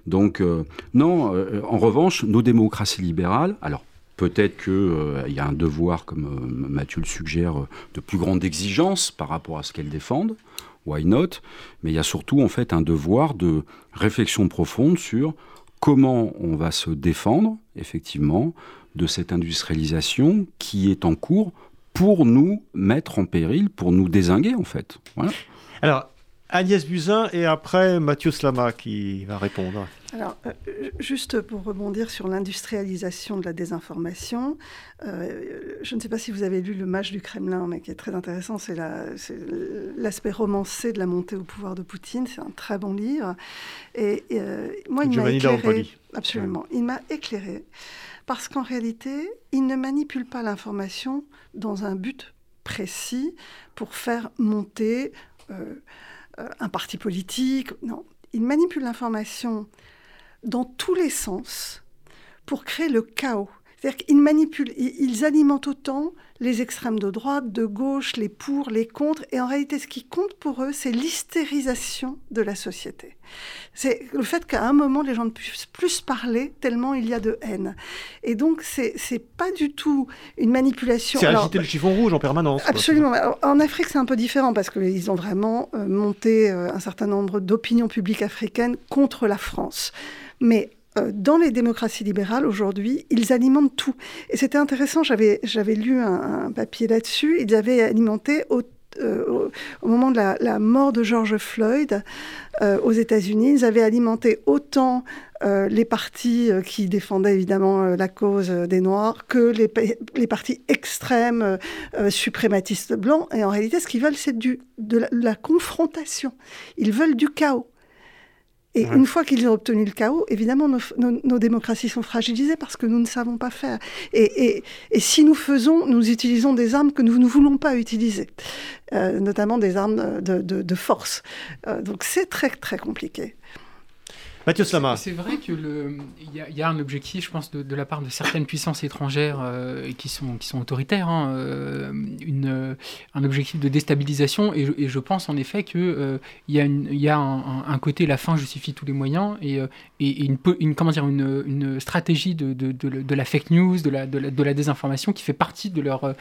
Donc, euh, non, euh, en revanche, nos démocraties libérales, alors peut-être qu'il y a un devoir, comme Mathieu le suggère, de plus grande exigence par rapport à ce qu'elles défendent. Why not? Mais il y a surtout, en fait, un devoir de réflexion profonde sur comment on va se défendre, effectivement, de cette industrialisation qui est en cours pour nous mettre en péril, pour nous désinguer en fait. Alors, Agnès Buzyn et après Mathieu Slama qui va répondre. Alors, euh, juste pour rebondir sur l'industrialisation de la désinformation, euh, je ne sais pas si vous avez lu Le Mage du Kremlin, mais qui est très intéressant, c'est l'aspect romancé de la montée au pouvoir de Poutine. C'est un très bon livre. Et, euh, moi, il m'a éclairé. Absolument. Il m'a éclairé parce qu'en réalité, il ne manipule pas l'information dans un but précis pour faire monter un parti politique. Non, il manipule l'information dans tous les sens pour créer le chaos. C'est-à-dire qu'ils manipulent, ils alimentent autant les extrêmes de droite, de gauche, les pour, les contre. Et en réalité, ce qui compte pour eux, c'est l'hystérisation de la société. C'est le fait qu'à un moment, les gens ne puissent plus parler tellement il y a de haine. Et donc, c'est pas du tout une manipulation. C'est agiter le chiffon rouge en permanence. Absolument. en Afrique, c'est un peu différent parce qu'ils ont vraiment euh, monté euh, un certain nombre d'opinions publiques africaines contre la France. Mais euh, dans les démocraties libérales aujourd'hui, ils alimentent tout. Et c'était intéressant, j'avais, lu un, papier là-dessus, ils avaient alimenté au, euh, moment de la, mort de George Floyd euh, aux États-Unis, ils avaient alimenté autant les partis qui défendaient évidemment la cause des Noirs que les, partis extrêmes suprématistes blancs. Et en réalité, ce qu'ils veulent, c'est de la confrontation. Ils veulent du chaos. Et une fois qu'ils ont obtenu le chaos, évidemment, nos, démocraties sont fragilisées parce que nous ne savons pas faire. Et, si nous faisons, nous utilisons des armes que nous ne voulons pas utiliser, euh, notamment des armes de, force. Euh, donc c'est très, très compliqué. Mathieu Slama. C'est vrai qu'il y, y, a un objectif, je pense, de, la part de certaines puissances étrangères euh, qui, sont, autoritaires, hein, euh, une, un objectif de déstabilisation. Et, je pense en effet qu'il euh, y a, un, côté la fin justifie tous les moyens et, une, comment dire, une, une stratégie de, de, de, la fake news, de la, la, la désinformation qui fait partie de leur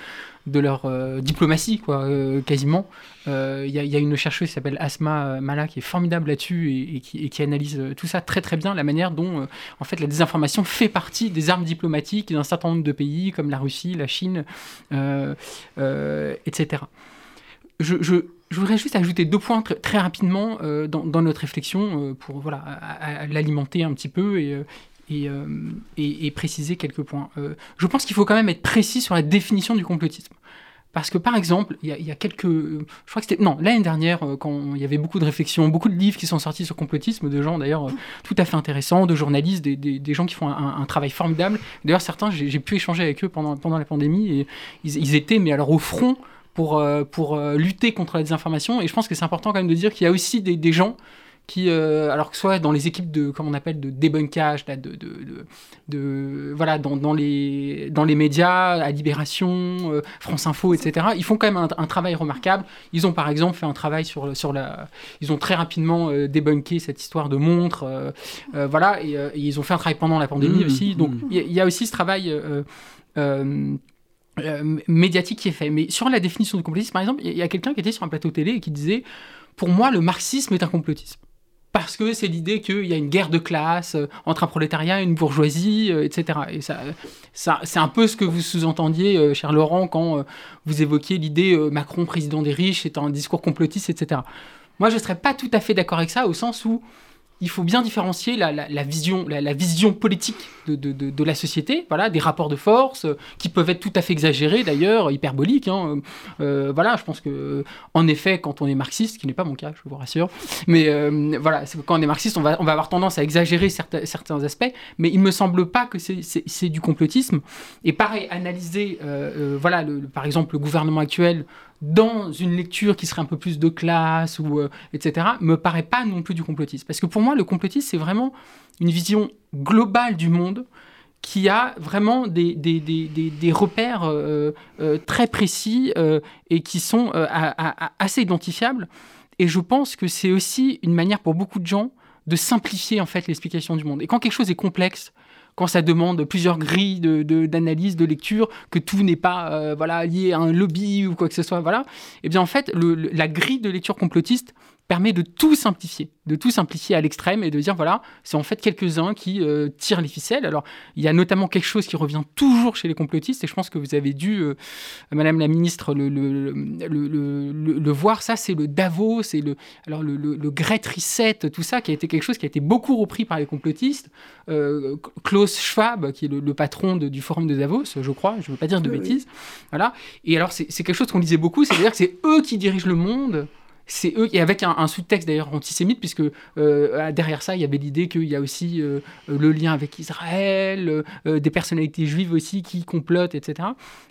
de leur euh, diplomatie, quoi, euh, quasiment. Il euh, y, y, a une chercheuse qui s'appelle Asma Mala qui est formidable là-dessus et, qui, analyse tout ça très très bien, la manière dont en fait la désinformation fait partie des armes diplomatiques d'un certain nombre de pays comme la Russie, la Chine, etc. Je, je, voudrais juste ajouter deux points très, rapidement dans, dans, notre réflexion pour voilà, l'alimenter un petit peu et, euh, préciser quelques points. Euh, je pense qu'il faut quand même être précis sur la définition du complotisme. Parce que par exemple, il y, a quelques. Je crois que c'était. Non, l'année dernière, euh, quand il y avait beaucoup de réflexions, beaucoup de livres qui sont sortis sur complotisme, de gens d'ailleurs tout à fait intéressants, de journalistes, des, des, gens qui font un, travail formidable. D'ailleurs, certains, j'ai pu échanger avec eux pendant, pendant la pandémie et ils étaient, mais alors au front, pour, pour lutter contre la désinformation. Et je pense que c'est important quand même de dire qu'il y a aussi des, des gens qui, euh, alors que soit dans les équipes de, comme on appelle, de débunkage, de, de, de, voilà, dans, dans, les, dans les médias, à Libération, euh, France Info, etc., ils font quand même un, travail remarquable. Ils ont par exemple fait un travail sur, sur la. Ils ont très rapidement euh, débunké cette histoire de montre, voilà, et, ils ont fait un travail pendant la pandémie mmh, aussi. Donc mmh. il y, a aussi ce travail. Médiatique qui est fait. Mais sur la définition du complotisme, par exemple, il y a quelqu'un qui était sur un plateau télé et qui disait Pour moi, le marxisme est un complotisme parce que c'est l'idée qu'il y a une guerre de classe euh, entre un prolétariat et une bourgeoisie, euh, etc. Et ça, c'est un peu ce que vous sous-entendiez, euh, cher Laurent, quand vous évoquiez l'idée Macron, président des riches, c'est un discours complotiste, etc. Moi, je ne serais pas tout à fait d'accord avec ça, au sens où il faut bien différencier la, vision, politique de, la société, voilà, des rapports de force euh, qui peuvent être tout à fait exagérés d'ailleurs, hyperboliques. Hein, euh, voilà, je pense que en effet, quand on est marxiste, ce qui n'est pas mon cas, je vous rassure, mais euh, voilà, quand on est marxiste, on va, avoir tendance à exagérer certains, aspects, mais il me semble pas que c'est du complotisme. Et pareil, analyser, voilà, par exemple, le gouvernement actuel dans une lecture qui serait un peu plus de classe, ou, euh, etc., me paraît pas non plus du complotisme. Parce que pour moi, le complotisme, c'est vraiment une vision globale du monde qui a vraiment des, des, des, des repères euh, euh, très précis et qui sont assez identifiables. Et je pense que c'est aussi une manière pour beaucoup de gens de simplifier en fait l'explication du monde. Et quand quelque chose est complexe, quand ça demande plusieurs grilles d'analyse, de, lecture, que tout n'est pas voilà lié à un lobby ou quoi que ce soit, voilà. Et eh bien en fait, la grille de lecture complotiste permet de tout simplifier, de tout simplifier à l'extrême et de dire voilà, c'est en fait quelques-uns qui euh, tirent les ficelles. Alors, il y a notamment quelque chose qui revient toujours chez les complotistes et je pense que vous avez dû, euh, Madame la ministre, le, le, le, le voir. Ça, c'est le Davos, c'est le, alors le, le, Great Reset, tout ça, qui a été quelque chose qui a été beaucoup repris par les complotistes. Euh, Klaus Schwab, qui est le, patron du forum de Davos, je crois, je ne veux pas dire de bêtises. Voilà. Et alors, c'est quelque chose qu'on disait beaucoup, c'est-à-dire que c'est eux qui dirigent le monde c'est eux, et avec un, sous-texte d'ailleurs antisémite, puisque euh, derrière ça, il y avait l'idée qu'il y a aussi euh, le lien avec Israël, euh, des personnalités juives aussi qui complotent, etc.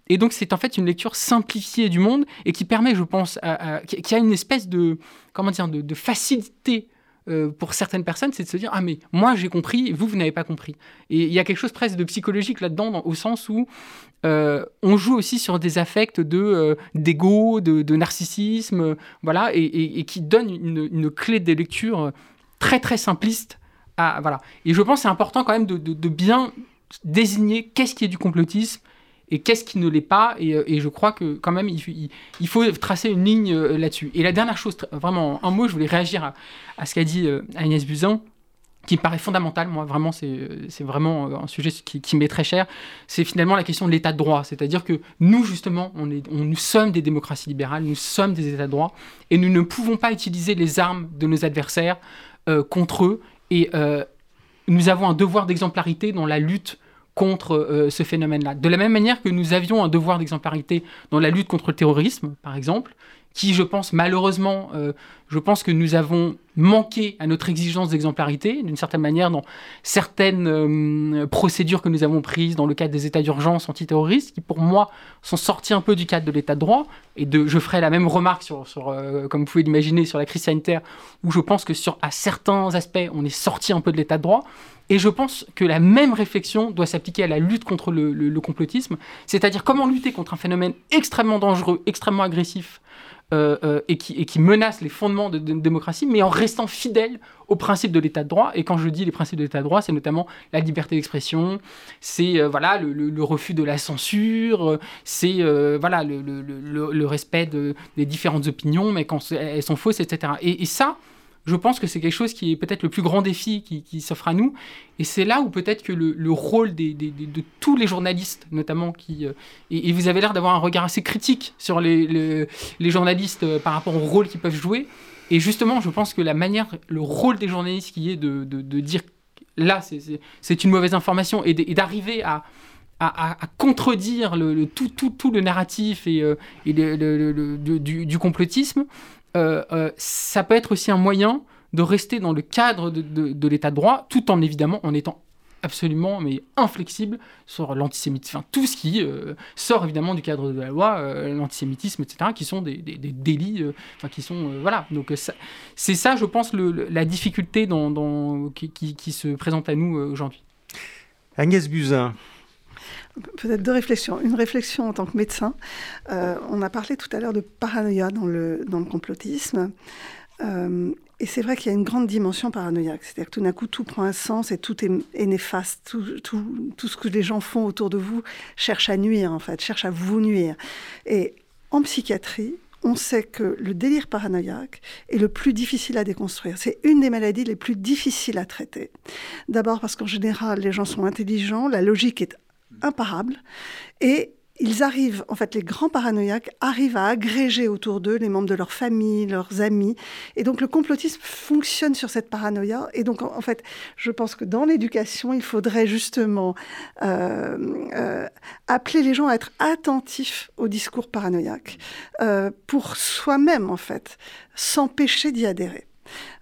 Et donc c'est en fait une lecture simplifiée du monde et qui permet, je pense, qui a une espèce de, comment dire, de facilité euh, pour certaines personnes, c'est de se dire ah mais moi j'ai compris, vous vous n'avez pas compris. Et il y a quelque chose presque de psychologique là-dedans, au sens où euh, on joue aussi sur des affects de euh, de, narcissisme, voilà, et, qui donne une, clé de lecture très très simpliste. Voilà. Et je pense c'est important quand même de bien désigner qu'est-ce qui est du complotisme et qu'est-ce qui ne l'est pas. Et, euh, je crois que quand même, il, faut tracer une ligne euh, là-dessus. Et la dernière chose, vraiment, un mot, je voulais réagir à, ce qu'a dit euh, Agnès Buzyn qui me paraît fondamental, moi vraiment c'est vraiment un sujet qui, qui m'est très cher, c'est finalement la question de l'état de droit. C'est-à-dire que nous justement, on est, on, nous sommes des démocraties libérales, nous sommes des états de droit, et nous ne pouvons pas utiliser les armes de nos adversaires contre eux, et nous avons un devoir d'exemplarité dans la lutte contre euh, ce phénomène-là. De la même manière que nous avions un devoir d'exemplarité dans la lutte contre le terrorisme, par exemple, qui, je pense, malheureusement, euh, je pense que nous avons manqué à notre exigence d'exemplarité, d'une certaine manière, dans certaines euh, procédures que nous avons prises dans le cadre des états d'urgence antiterroristes, qui, pour moi, sont sortis un peu du cadre de l'état de droit. Et je ferai la même remarque, sur, comme vous pouvez l'imaginer, sur la crise sanitaire, où je pense que, sur, à certains aspects, on est sorti un peu de l'état de droit. Et je pense que la même réflexion doit s'appliquer à la lutte contre le, complotisme, c'est-à-dire comment lutter contre un phénomène extrêmement dangereux, extrêmement agressif, euh, euh, et, qui, menace les fondements de, la démocratie, mais en restant fidèle aux principes de l'état de droit. Et quand je dis les principes de l'état de droit, c'est notamment la liberté d'expression, c'est euh, voilà le, refus de la censure, c'est voilà le, respect de, des différentes opinions, mais quand elles sont fausses, etc. Et, et ça, je pense que c'est quelque chose qui est peut-être le plus grand défi qui, s'offre à nous. Et c'est là où peut-être que le, rôle de tous les journalistes, notamment, euh, et, vous avez l'air d'avoir un regard assez critique sur les, journalistes euh, par rapport au rôle qu'ils peuvent jouer. Et justement, je pense que la manière, le rôle des journalistes qui est de, dire là, c'est une mauvaise information et d'arriver à, contredire tout, le narratif et, euh, du, complotisme, ça peut être aussi un moyen de rester dans le cadre de, l'état de droit, tout en évidemment en étant absolument mais inflexible sur l'antisémitisme, enfin, tout ce qui euh, sort évidemment du cadre de la loi, l'antisémitisme, etc., qui sont des, délits, enfin, qui sont voilà. Donc c'est ça, je pense, la difficulté qui, qui, se présente à nous aujourd'hui. Agnès Buzyn, Peut-être deux réflexions. Une réflexion en tant que médecin. Euh, on a parlé tout à l'heure de paranoïa dans le, dans le complotisme. Euh, et c'est vrai qu'il y a une grande dimension paranoïaque. C'est-à-dire que tout d'un coup, tout prend un sens et tout est, néfaste. Tout, tout, tout, ce que les gens font autour de vous cherche à nuire, en fait, cherche à vous nuire. Et en psychiatrie, on sait que le délire paranoïaque est le plus difficile à déconstruire. C'est une des maladies les plus difficiles à traiter. D'abord parce qu'en général, les gens sont intelligents, la logique est imparable. Et ils arrivent, en fait, les grands paranoïaques arrivent à agréger autour d'eux les membres de leur famille, leurs amis. Et donc, le complotisme fonctionne sur cette paranoïa. Et donc, en, fait, je pense que dans l'éducation, il faudrait justement euh, euh, appeler les gens à être attentifs au discours paranoïaque euh, pour soi-même, en fait, s'empêcher d'y adhérer.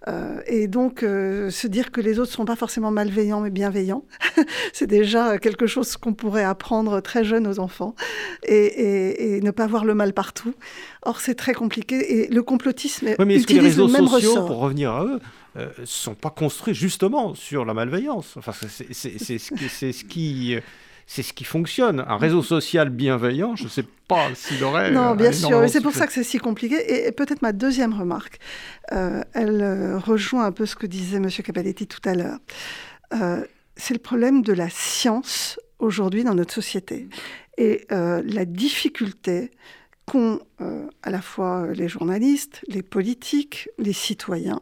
Euh, et donc, euh, se dire que les autres ne sont pas forcément malveillants, mais bienveillants, c'est déjà quelque chose qu'on pourrait apprendre très jeune aux enfants, et, ne pas voir le mal partout. Or, c'est très compliqué, et le complotisme oui, mais est-ce que les réseaux sociaux, pour revenir à eux, ne sont pas construits justement sur la malveillance? Enfin, c'est ce qui c'est ce qui fonctionne. Un réseau social bienveillant, je ne sais pas s'il aurait. Non, bien sûr. C'est pour ça que c'est si compliqué. Et, peut-être ma deuxième remarque, euh, elle euh, rejoint un peu ce que disait M. Capelletti tout à l'heure. Euh, c'est le problème de la science aujourd'hui dans notre société et la difficulté qu'ont à la fois les journalistes, les politiques, les citoyens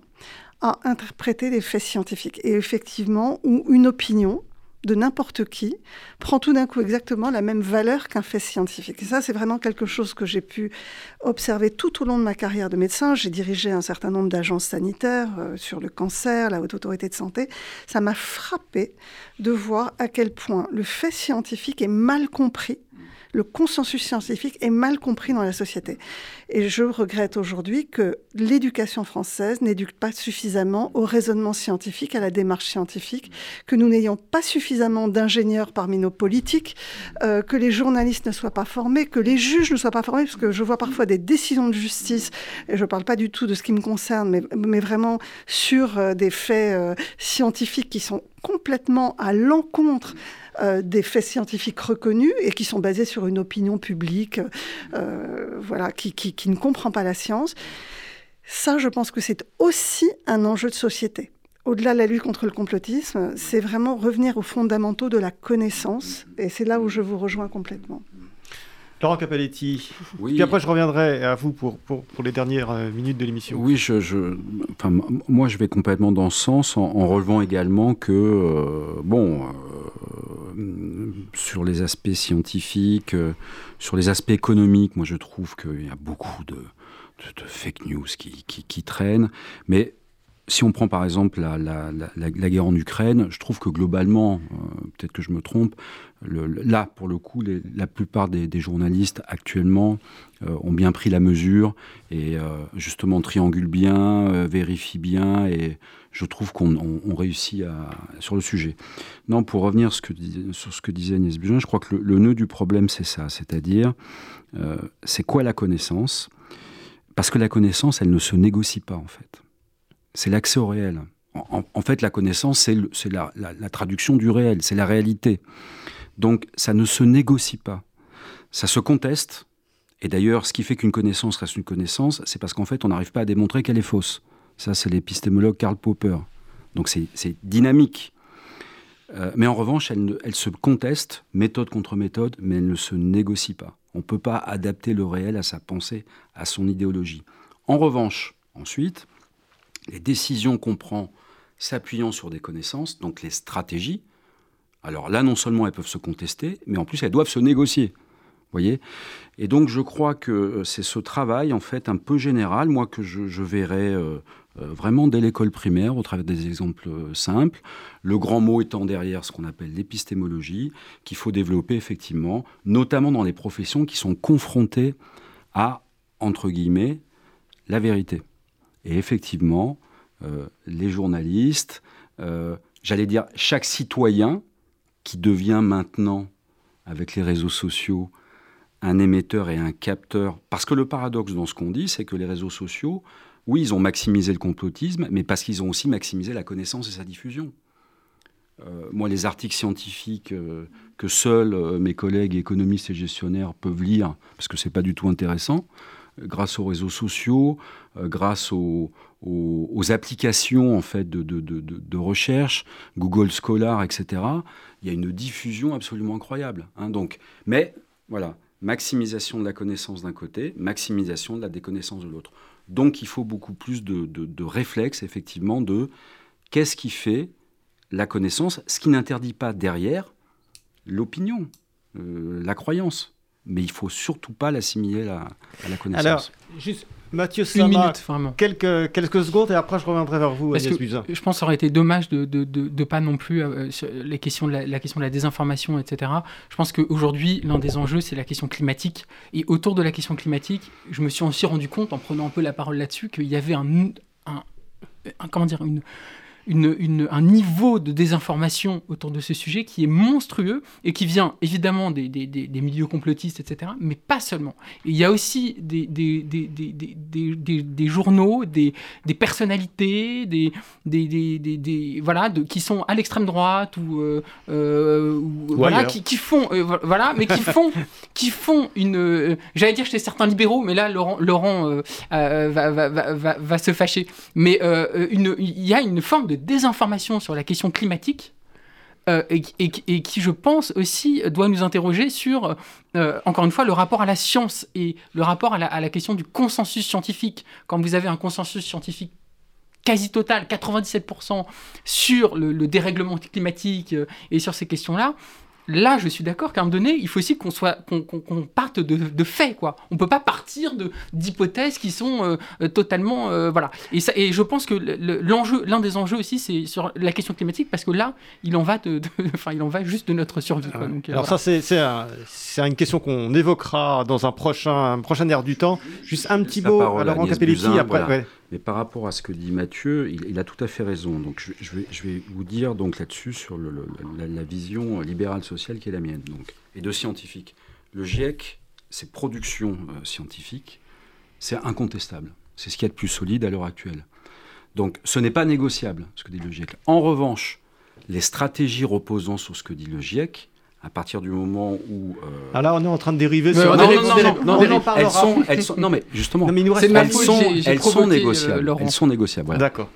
à interpréter les faits scientifiques. Et effectivement, où une opinion de n'importe qui prend tout d'un coup exactement la même valeur qu'un fait scientifique. Et ça, c'est vraiment quelque chose que j'ai pu observer tout au long de ma carrière de médecin. J'ai dirigé un certain nombre d'agences sanitaires euh, sur le cancer, la haute autorité de santé. Ça m'a frappé de voir à quel point le fait scientifique est mal compris le consensus scientifique est mal compris dans la société. Et je regrette aujourd'hui que l'éducation française n'éduque pas suffisamment au raisonnement scientifique, à la démarche scientifique, que nous n'ayons pas suffisamment d'ingénieurs parmi nos politiques, euh, que les journalistes ne soient pas formés, que les juges ne soient pas formés, parce que je vois parfois des décisions de justice, et je ne parle pas du tout de ce qui me concerne, mais, vraiment sur euh, des faits euh, scientifiques qui sont complètement à l'encontre euh, des faits scientifiques reconnus et qui sont basés sur une opinion publique euh, voilà, qui, qui, ne comprend pas la science. Ça, je pense que c'est aussi un enjeu de société. Au-delà de la lutte contre le complotisme, c'est vraiment revenir aux fondamentaux de la connaissance, et c'est là où je vous rejoins complètement. Laurent Capelletti. Oui. Puis après, je reviendrai à vous pour, pour, les dernières euh, minutes de l'émission. Oui, je, enfin, moi, je vais complètement dans ce sens en, relevant également que, euh, bon, euh, sur les aspects scientifiques, sur les aspects économiques, moi, je trouve qu'il y a beaucoup de, de, fake news qui, qui, qui traînent. Mais si on prend par exemple la, guerre en Ukraine, je trouve que globalement, euh, peut-être que je me trompe, là, pour le coup, la plupart des, journalistes actuellement euh, ont bien pris la mesure et euh, justement triangulent bien, vérifient bien et je trouve qu'on réussit sur le sujet. Non, pour revenir sur ce que disait Agnès Bugin, je crois que le, le nœud du problème, c'est ça, c'est-à-dire, c'est quoi la connaissance? Parce que la connaissance, elle ne se négocie pas en fait c'est l'accès au réel. En, fait, la connaissance, c'est la, traduction du réel, c'est la réalité. Donc, ça ne se négocie pas. Ça se conteste. Et d'ailleurs, ce qui fait qu'une connaissance reste une connaissance, c'est parce qu'en fait, on n'arrive pas à démontrer qu'elle est fausse. Ça, c'est l'épistémologue Karl Popper. Donc, c'est dynamique. Euh, mais en revanche, elle, elle, se conteste, méthode contre méthode, mais elle ne se négocie pas. On ne peut pas adapter le réel à sa pensée, à son idéologie. En revanche, ensuite, les décisions qu'on prend s'appuyant sur des connaissances, donc les stratégies, alors là, non seulement elles peuvent se contester, mais en plus elles doivent se négocier. Voyez Et donc je crois que euh, c'est ce travail, en fait, un peu général, moi, que je, verrai euh, euh, vraiment dès l'école primaire, au travers des exemples simples. Le grand mot étant derrière ce qu'on appelle l'épistémologie, qu'il faut développer effectivement, notamment dans les professions qui sont confrontées à, entre guillemets, la vérité. Et effectivement, euh, les journalistes, euh, j'allais dire chaque citoyen qui devient maintenant, avec les réseaux sociaux, un émetteur et un capteur. Parce que le paradoxe dans ce qu'on dit, c'est que les réseaux sociaux, oui, ils ont maximisé le complotisme, mais parce qu'ils ont aussi maximisé la connaissance et sa diffusion. Euh, moi, les articles scientifiques que seuls mes collègues économistes et gestionnaires peuvent lire, parce que c'est pas du tout intéressant, grâce aux réseaux sociaux, euh, grâce aux, applications en fait de, recherche, Google Scholar, etc. Il y a une diffusion absolument incroyable. Hein. mais voilà, maximisation de la connaissance d'un côté, maximisation de la déconnaissance de l'autre. Donc il faut beaucoup plus de, de réflexe, effectivement, de qu'est-ce qui fait la connaissance, ce qui n'interdit pas derrière l'opinion, euh, la croyance mais il faut surtout pas l'assimiler à, la connaissance. Alors, juste Mathieu Sama, quelques, quelques secondes et après je reviendrai vers vous, Agnès Buzyn. Je pense que ça aurait été dommage de ne pas non plus, euh, les questions de la, question de la désinformation, etc. Je pense qu'aujourd'hui, l'un des enjeux, c'est la question climatique. Et autour de la question climatique, je me suis aussi rendu compte, en prenant un peu la parole là-dessus, qu'il y avait un, comment dire, une, un niveau de désinformation autour de ce sujet qui est monstrueux et qui vient évidemment des, milieux complotistes, etc., mais pas seulement. il y a aussi des, des, journaux, des, personnalités, des, voilà, qui sont à l'extrême droite ou, euh, euh, voilà, qui, font, euh, voilà, mais qui font, qui font une, j'allais dire chez certains libéraux, mais là Laurent, Laurent va, se fâcher, mais il y a une forme de désinformation sur la question climatique euh, et, qui, je pense, aussi doit nous interroger sur, euh, encore une fois, le rapport à la science et le rapport à la, question du consensus scientifique. Quand vous avez un consensus scientifique quasi total, 97% sur le, dérèglement climatique euh, et sur ces questions-là, là, je suis d'accord qu'à un moment donné, il faut aussi qu'on soit, qu'on, parte de, faits, quoi. On peut pas partir de d'hypothèses qui sont euh, euh, totalement, euh, voilà. Et, ça, et je pense que l'enjeu, l'un des enjeux aussi, c'est sur la question climatique, parce que là, il en va de, enfin, il en va juste de notre survie. Alors ça, c'est, c'est, une question qu'on évoquera dans un prochain, un prochain air du temps. Juste un petit mot à Laurent Capelletti après. Mais par rapport à ce que dit Mathieu, il, a tout à fait raison. Donc je, vais, vous dire donc là-dessus sur la, vision libérale sociale qui est la mienne et de scientifique. Le GIEC, ses productions euh, scientifiques, c'est incontestable. C'est ce qui est le plus solide à l'heure actuelle. Donc ce n'est pas négociable, ce que dit le GIEC. En revanche, les stratégies reposant sur ce que dit le GIEC, à partir du moment où. Euh... Ah là, on est en train de dériver sur. Non, non, non, non, elles sont, elles sont, non, mais justement, non, mais il nous reste elles, sont, elles sont négociables. elles sont négociables. Voilà. D'accord.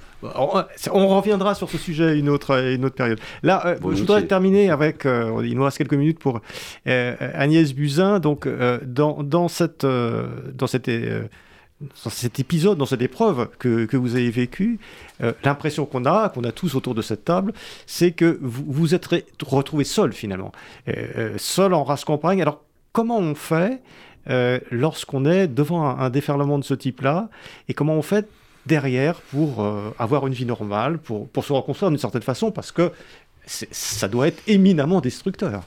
On, reviendra sur ce sujet une autre, une autre période. Là, euh, je voudrais terminer avec. Euh, il nous reste quelques minutes pour euh, Agnès Buzyn. Donc, euh, dans, dans cette, dans cette dans cet épisode, dans cette épreuve que, que vous avez vécue, euh, l'impression qu'on a, qu'on a tous autour de cette table, c'est que vous vous êtes retrouvé seul finalement, euh, euh, seul en race campagne. Alors comment on fait lorsqu'on est devant un, déferlement de ce type-là et comment on fait derrière pour avoir une vie normale, pour, pour se reconstruire d'une certaine façon, parce que ça doit être éminemment destructeur.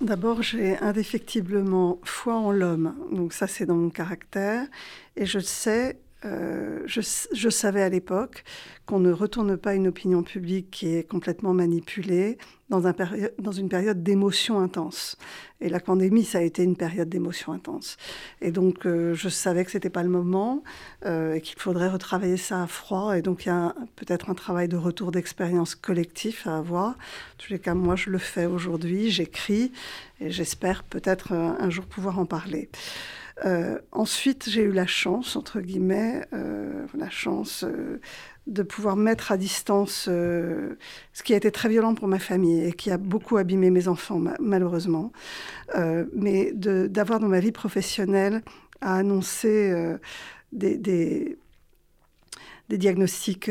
D'abord, j'ai indéfectiblement foi en l'homme. Donc ça, c'est dans mon caractère. Et je sais euh, je, savais à l'époque qu'on ne retourne pas une opinion publique qui est complètement manipulée dans, un dans une période d'émotion intense. Et la pandémie, ça a été une période d'émotion intense. Et donc, euh, je savais que c'était pas le moment euh, et qu'il faudrait retravailler ça à froid. Et donc, il y a peut-être un travail de retour d'expérience collectif à avoir. En tous les cas, moi, je le fais aujourd'hui, j'écris et j'espère peut-être un jour pouvoir en parler. Euh, ensuite, j'ai eu la chance, entre guillemets, euh, la chance euh, de pouvoir mettre à distance ce qui a été très violent pour ma famille et qui a beaucoup abîmé mes enfants, malheureusement, mais d'avoir dans ma vie professionnelle à annoncer des, diagnostics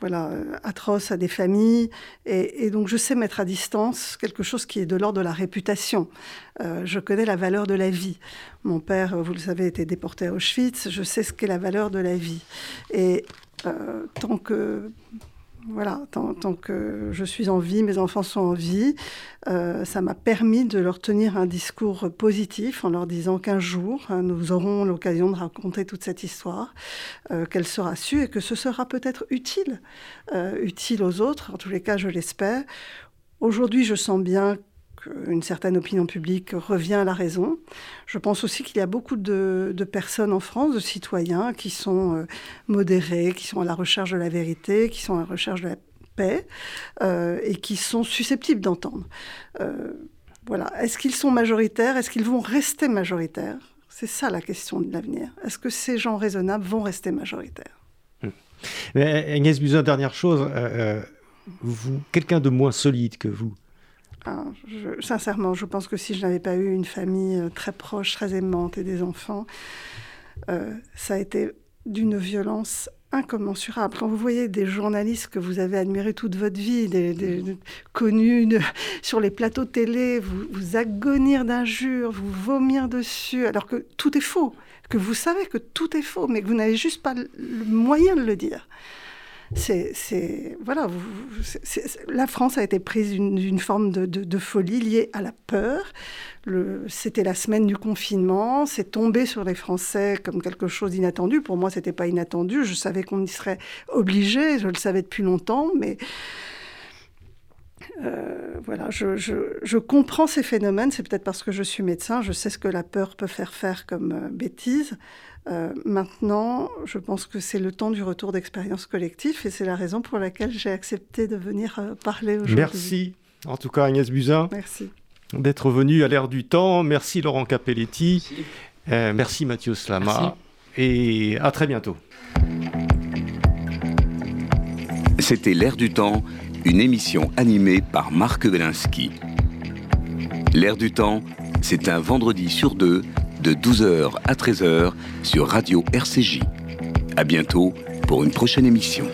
voilà, euh, atroce à des familles. Et, donc, je sais mettre à distance quelque chose qui est de l'ordre de la réputation. Euh, je connais la valeur de la vie. Mon père, vous le savez, était déporté à Auschwitz. Je sais ce qu'est la valeur de la vie. Et euh, tant que voilà, tant, que je suis en vie, mes enfants sont en vie, euh, ça m'a permis de leur tenir un discours positif en leur disant qu'un jour, hein, nous aurons l'occasion de raconter toute cette histoire, euh, qu'elle sera su et que ce sera peut-être utile, euh, utile aux autres, en tous les cas je l'espère. Aujourd'hui, je sens bien une certaine opinion publique revient à la raison. Je pense aussi qu'il y a beaucoup de, personnes en France, de citoyens, qui sont euh, modérés, qui sont à la recherche de la vérité, qui sont à la recherche de la paix, euh, et qui sont susceptibles d'entendre. Euh, voilà. Est-ce qu'ils sont majoritaires? Est-ce qu'ils vont rester majoritaires? C'est ça la question de l'avenir. Est-ce que ces gens raisonnables vont rester majoritaires? Hum. Mais Agnès Buzyn, dernière chose, vous, quelqu'un de moins solide que vous, sincèrement, je pense que si je n'avais pas eu une famille euh, très proche, très aimante et des enfants, euh, ça a été d'une violence incommensurable. Quand vous voyez des journalistes que vous avez admirés toute votre vie, des, connus sur les plateaux télé, vous, vous agonir d'injures, vous vomir dessus, alors que tout est faux, que vous savez que tout est faux, mais que vous n'avez juste pas le moyen de le dire. C'est voilà, la France a été prise d'une forme de, folie liée à la peur. C'était la semaine du confinement, c'est tombé sur les Français comme quelque chose d'inattendu. Pour moi, c'était pas inattendu. Je savais qu'on y serait obligé, je le savais depuis longtemps, mais euh, voilà, je, je, comprends ces phénomènes. C'est peut-être parce que je suis médecin. Je sais ce que la peur peut faire faire comme euh, bêtise. Euh, maintenant, je pense que c'est le temps du retour d'expérience collective et c'est la raison pour laquelle j'ai accepté de venir parler aujourd'hui. Merci. En tout cas, Agnès Buzyn. Merci. D'être venu à l'ère du temps. Merci Laurent Capelletti. Merci, merci Mathieu Slama. Et à très bientôt. C'était l'ère du temps une émission animée par Marc Wielinski. L'air du temps, c'est un vendredi sur deux, de 12h à 13h sur Radio RCJ. À bientôt pour une prochaine émission.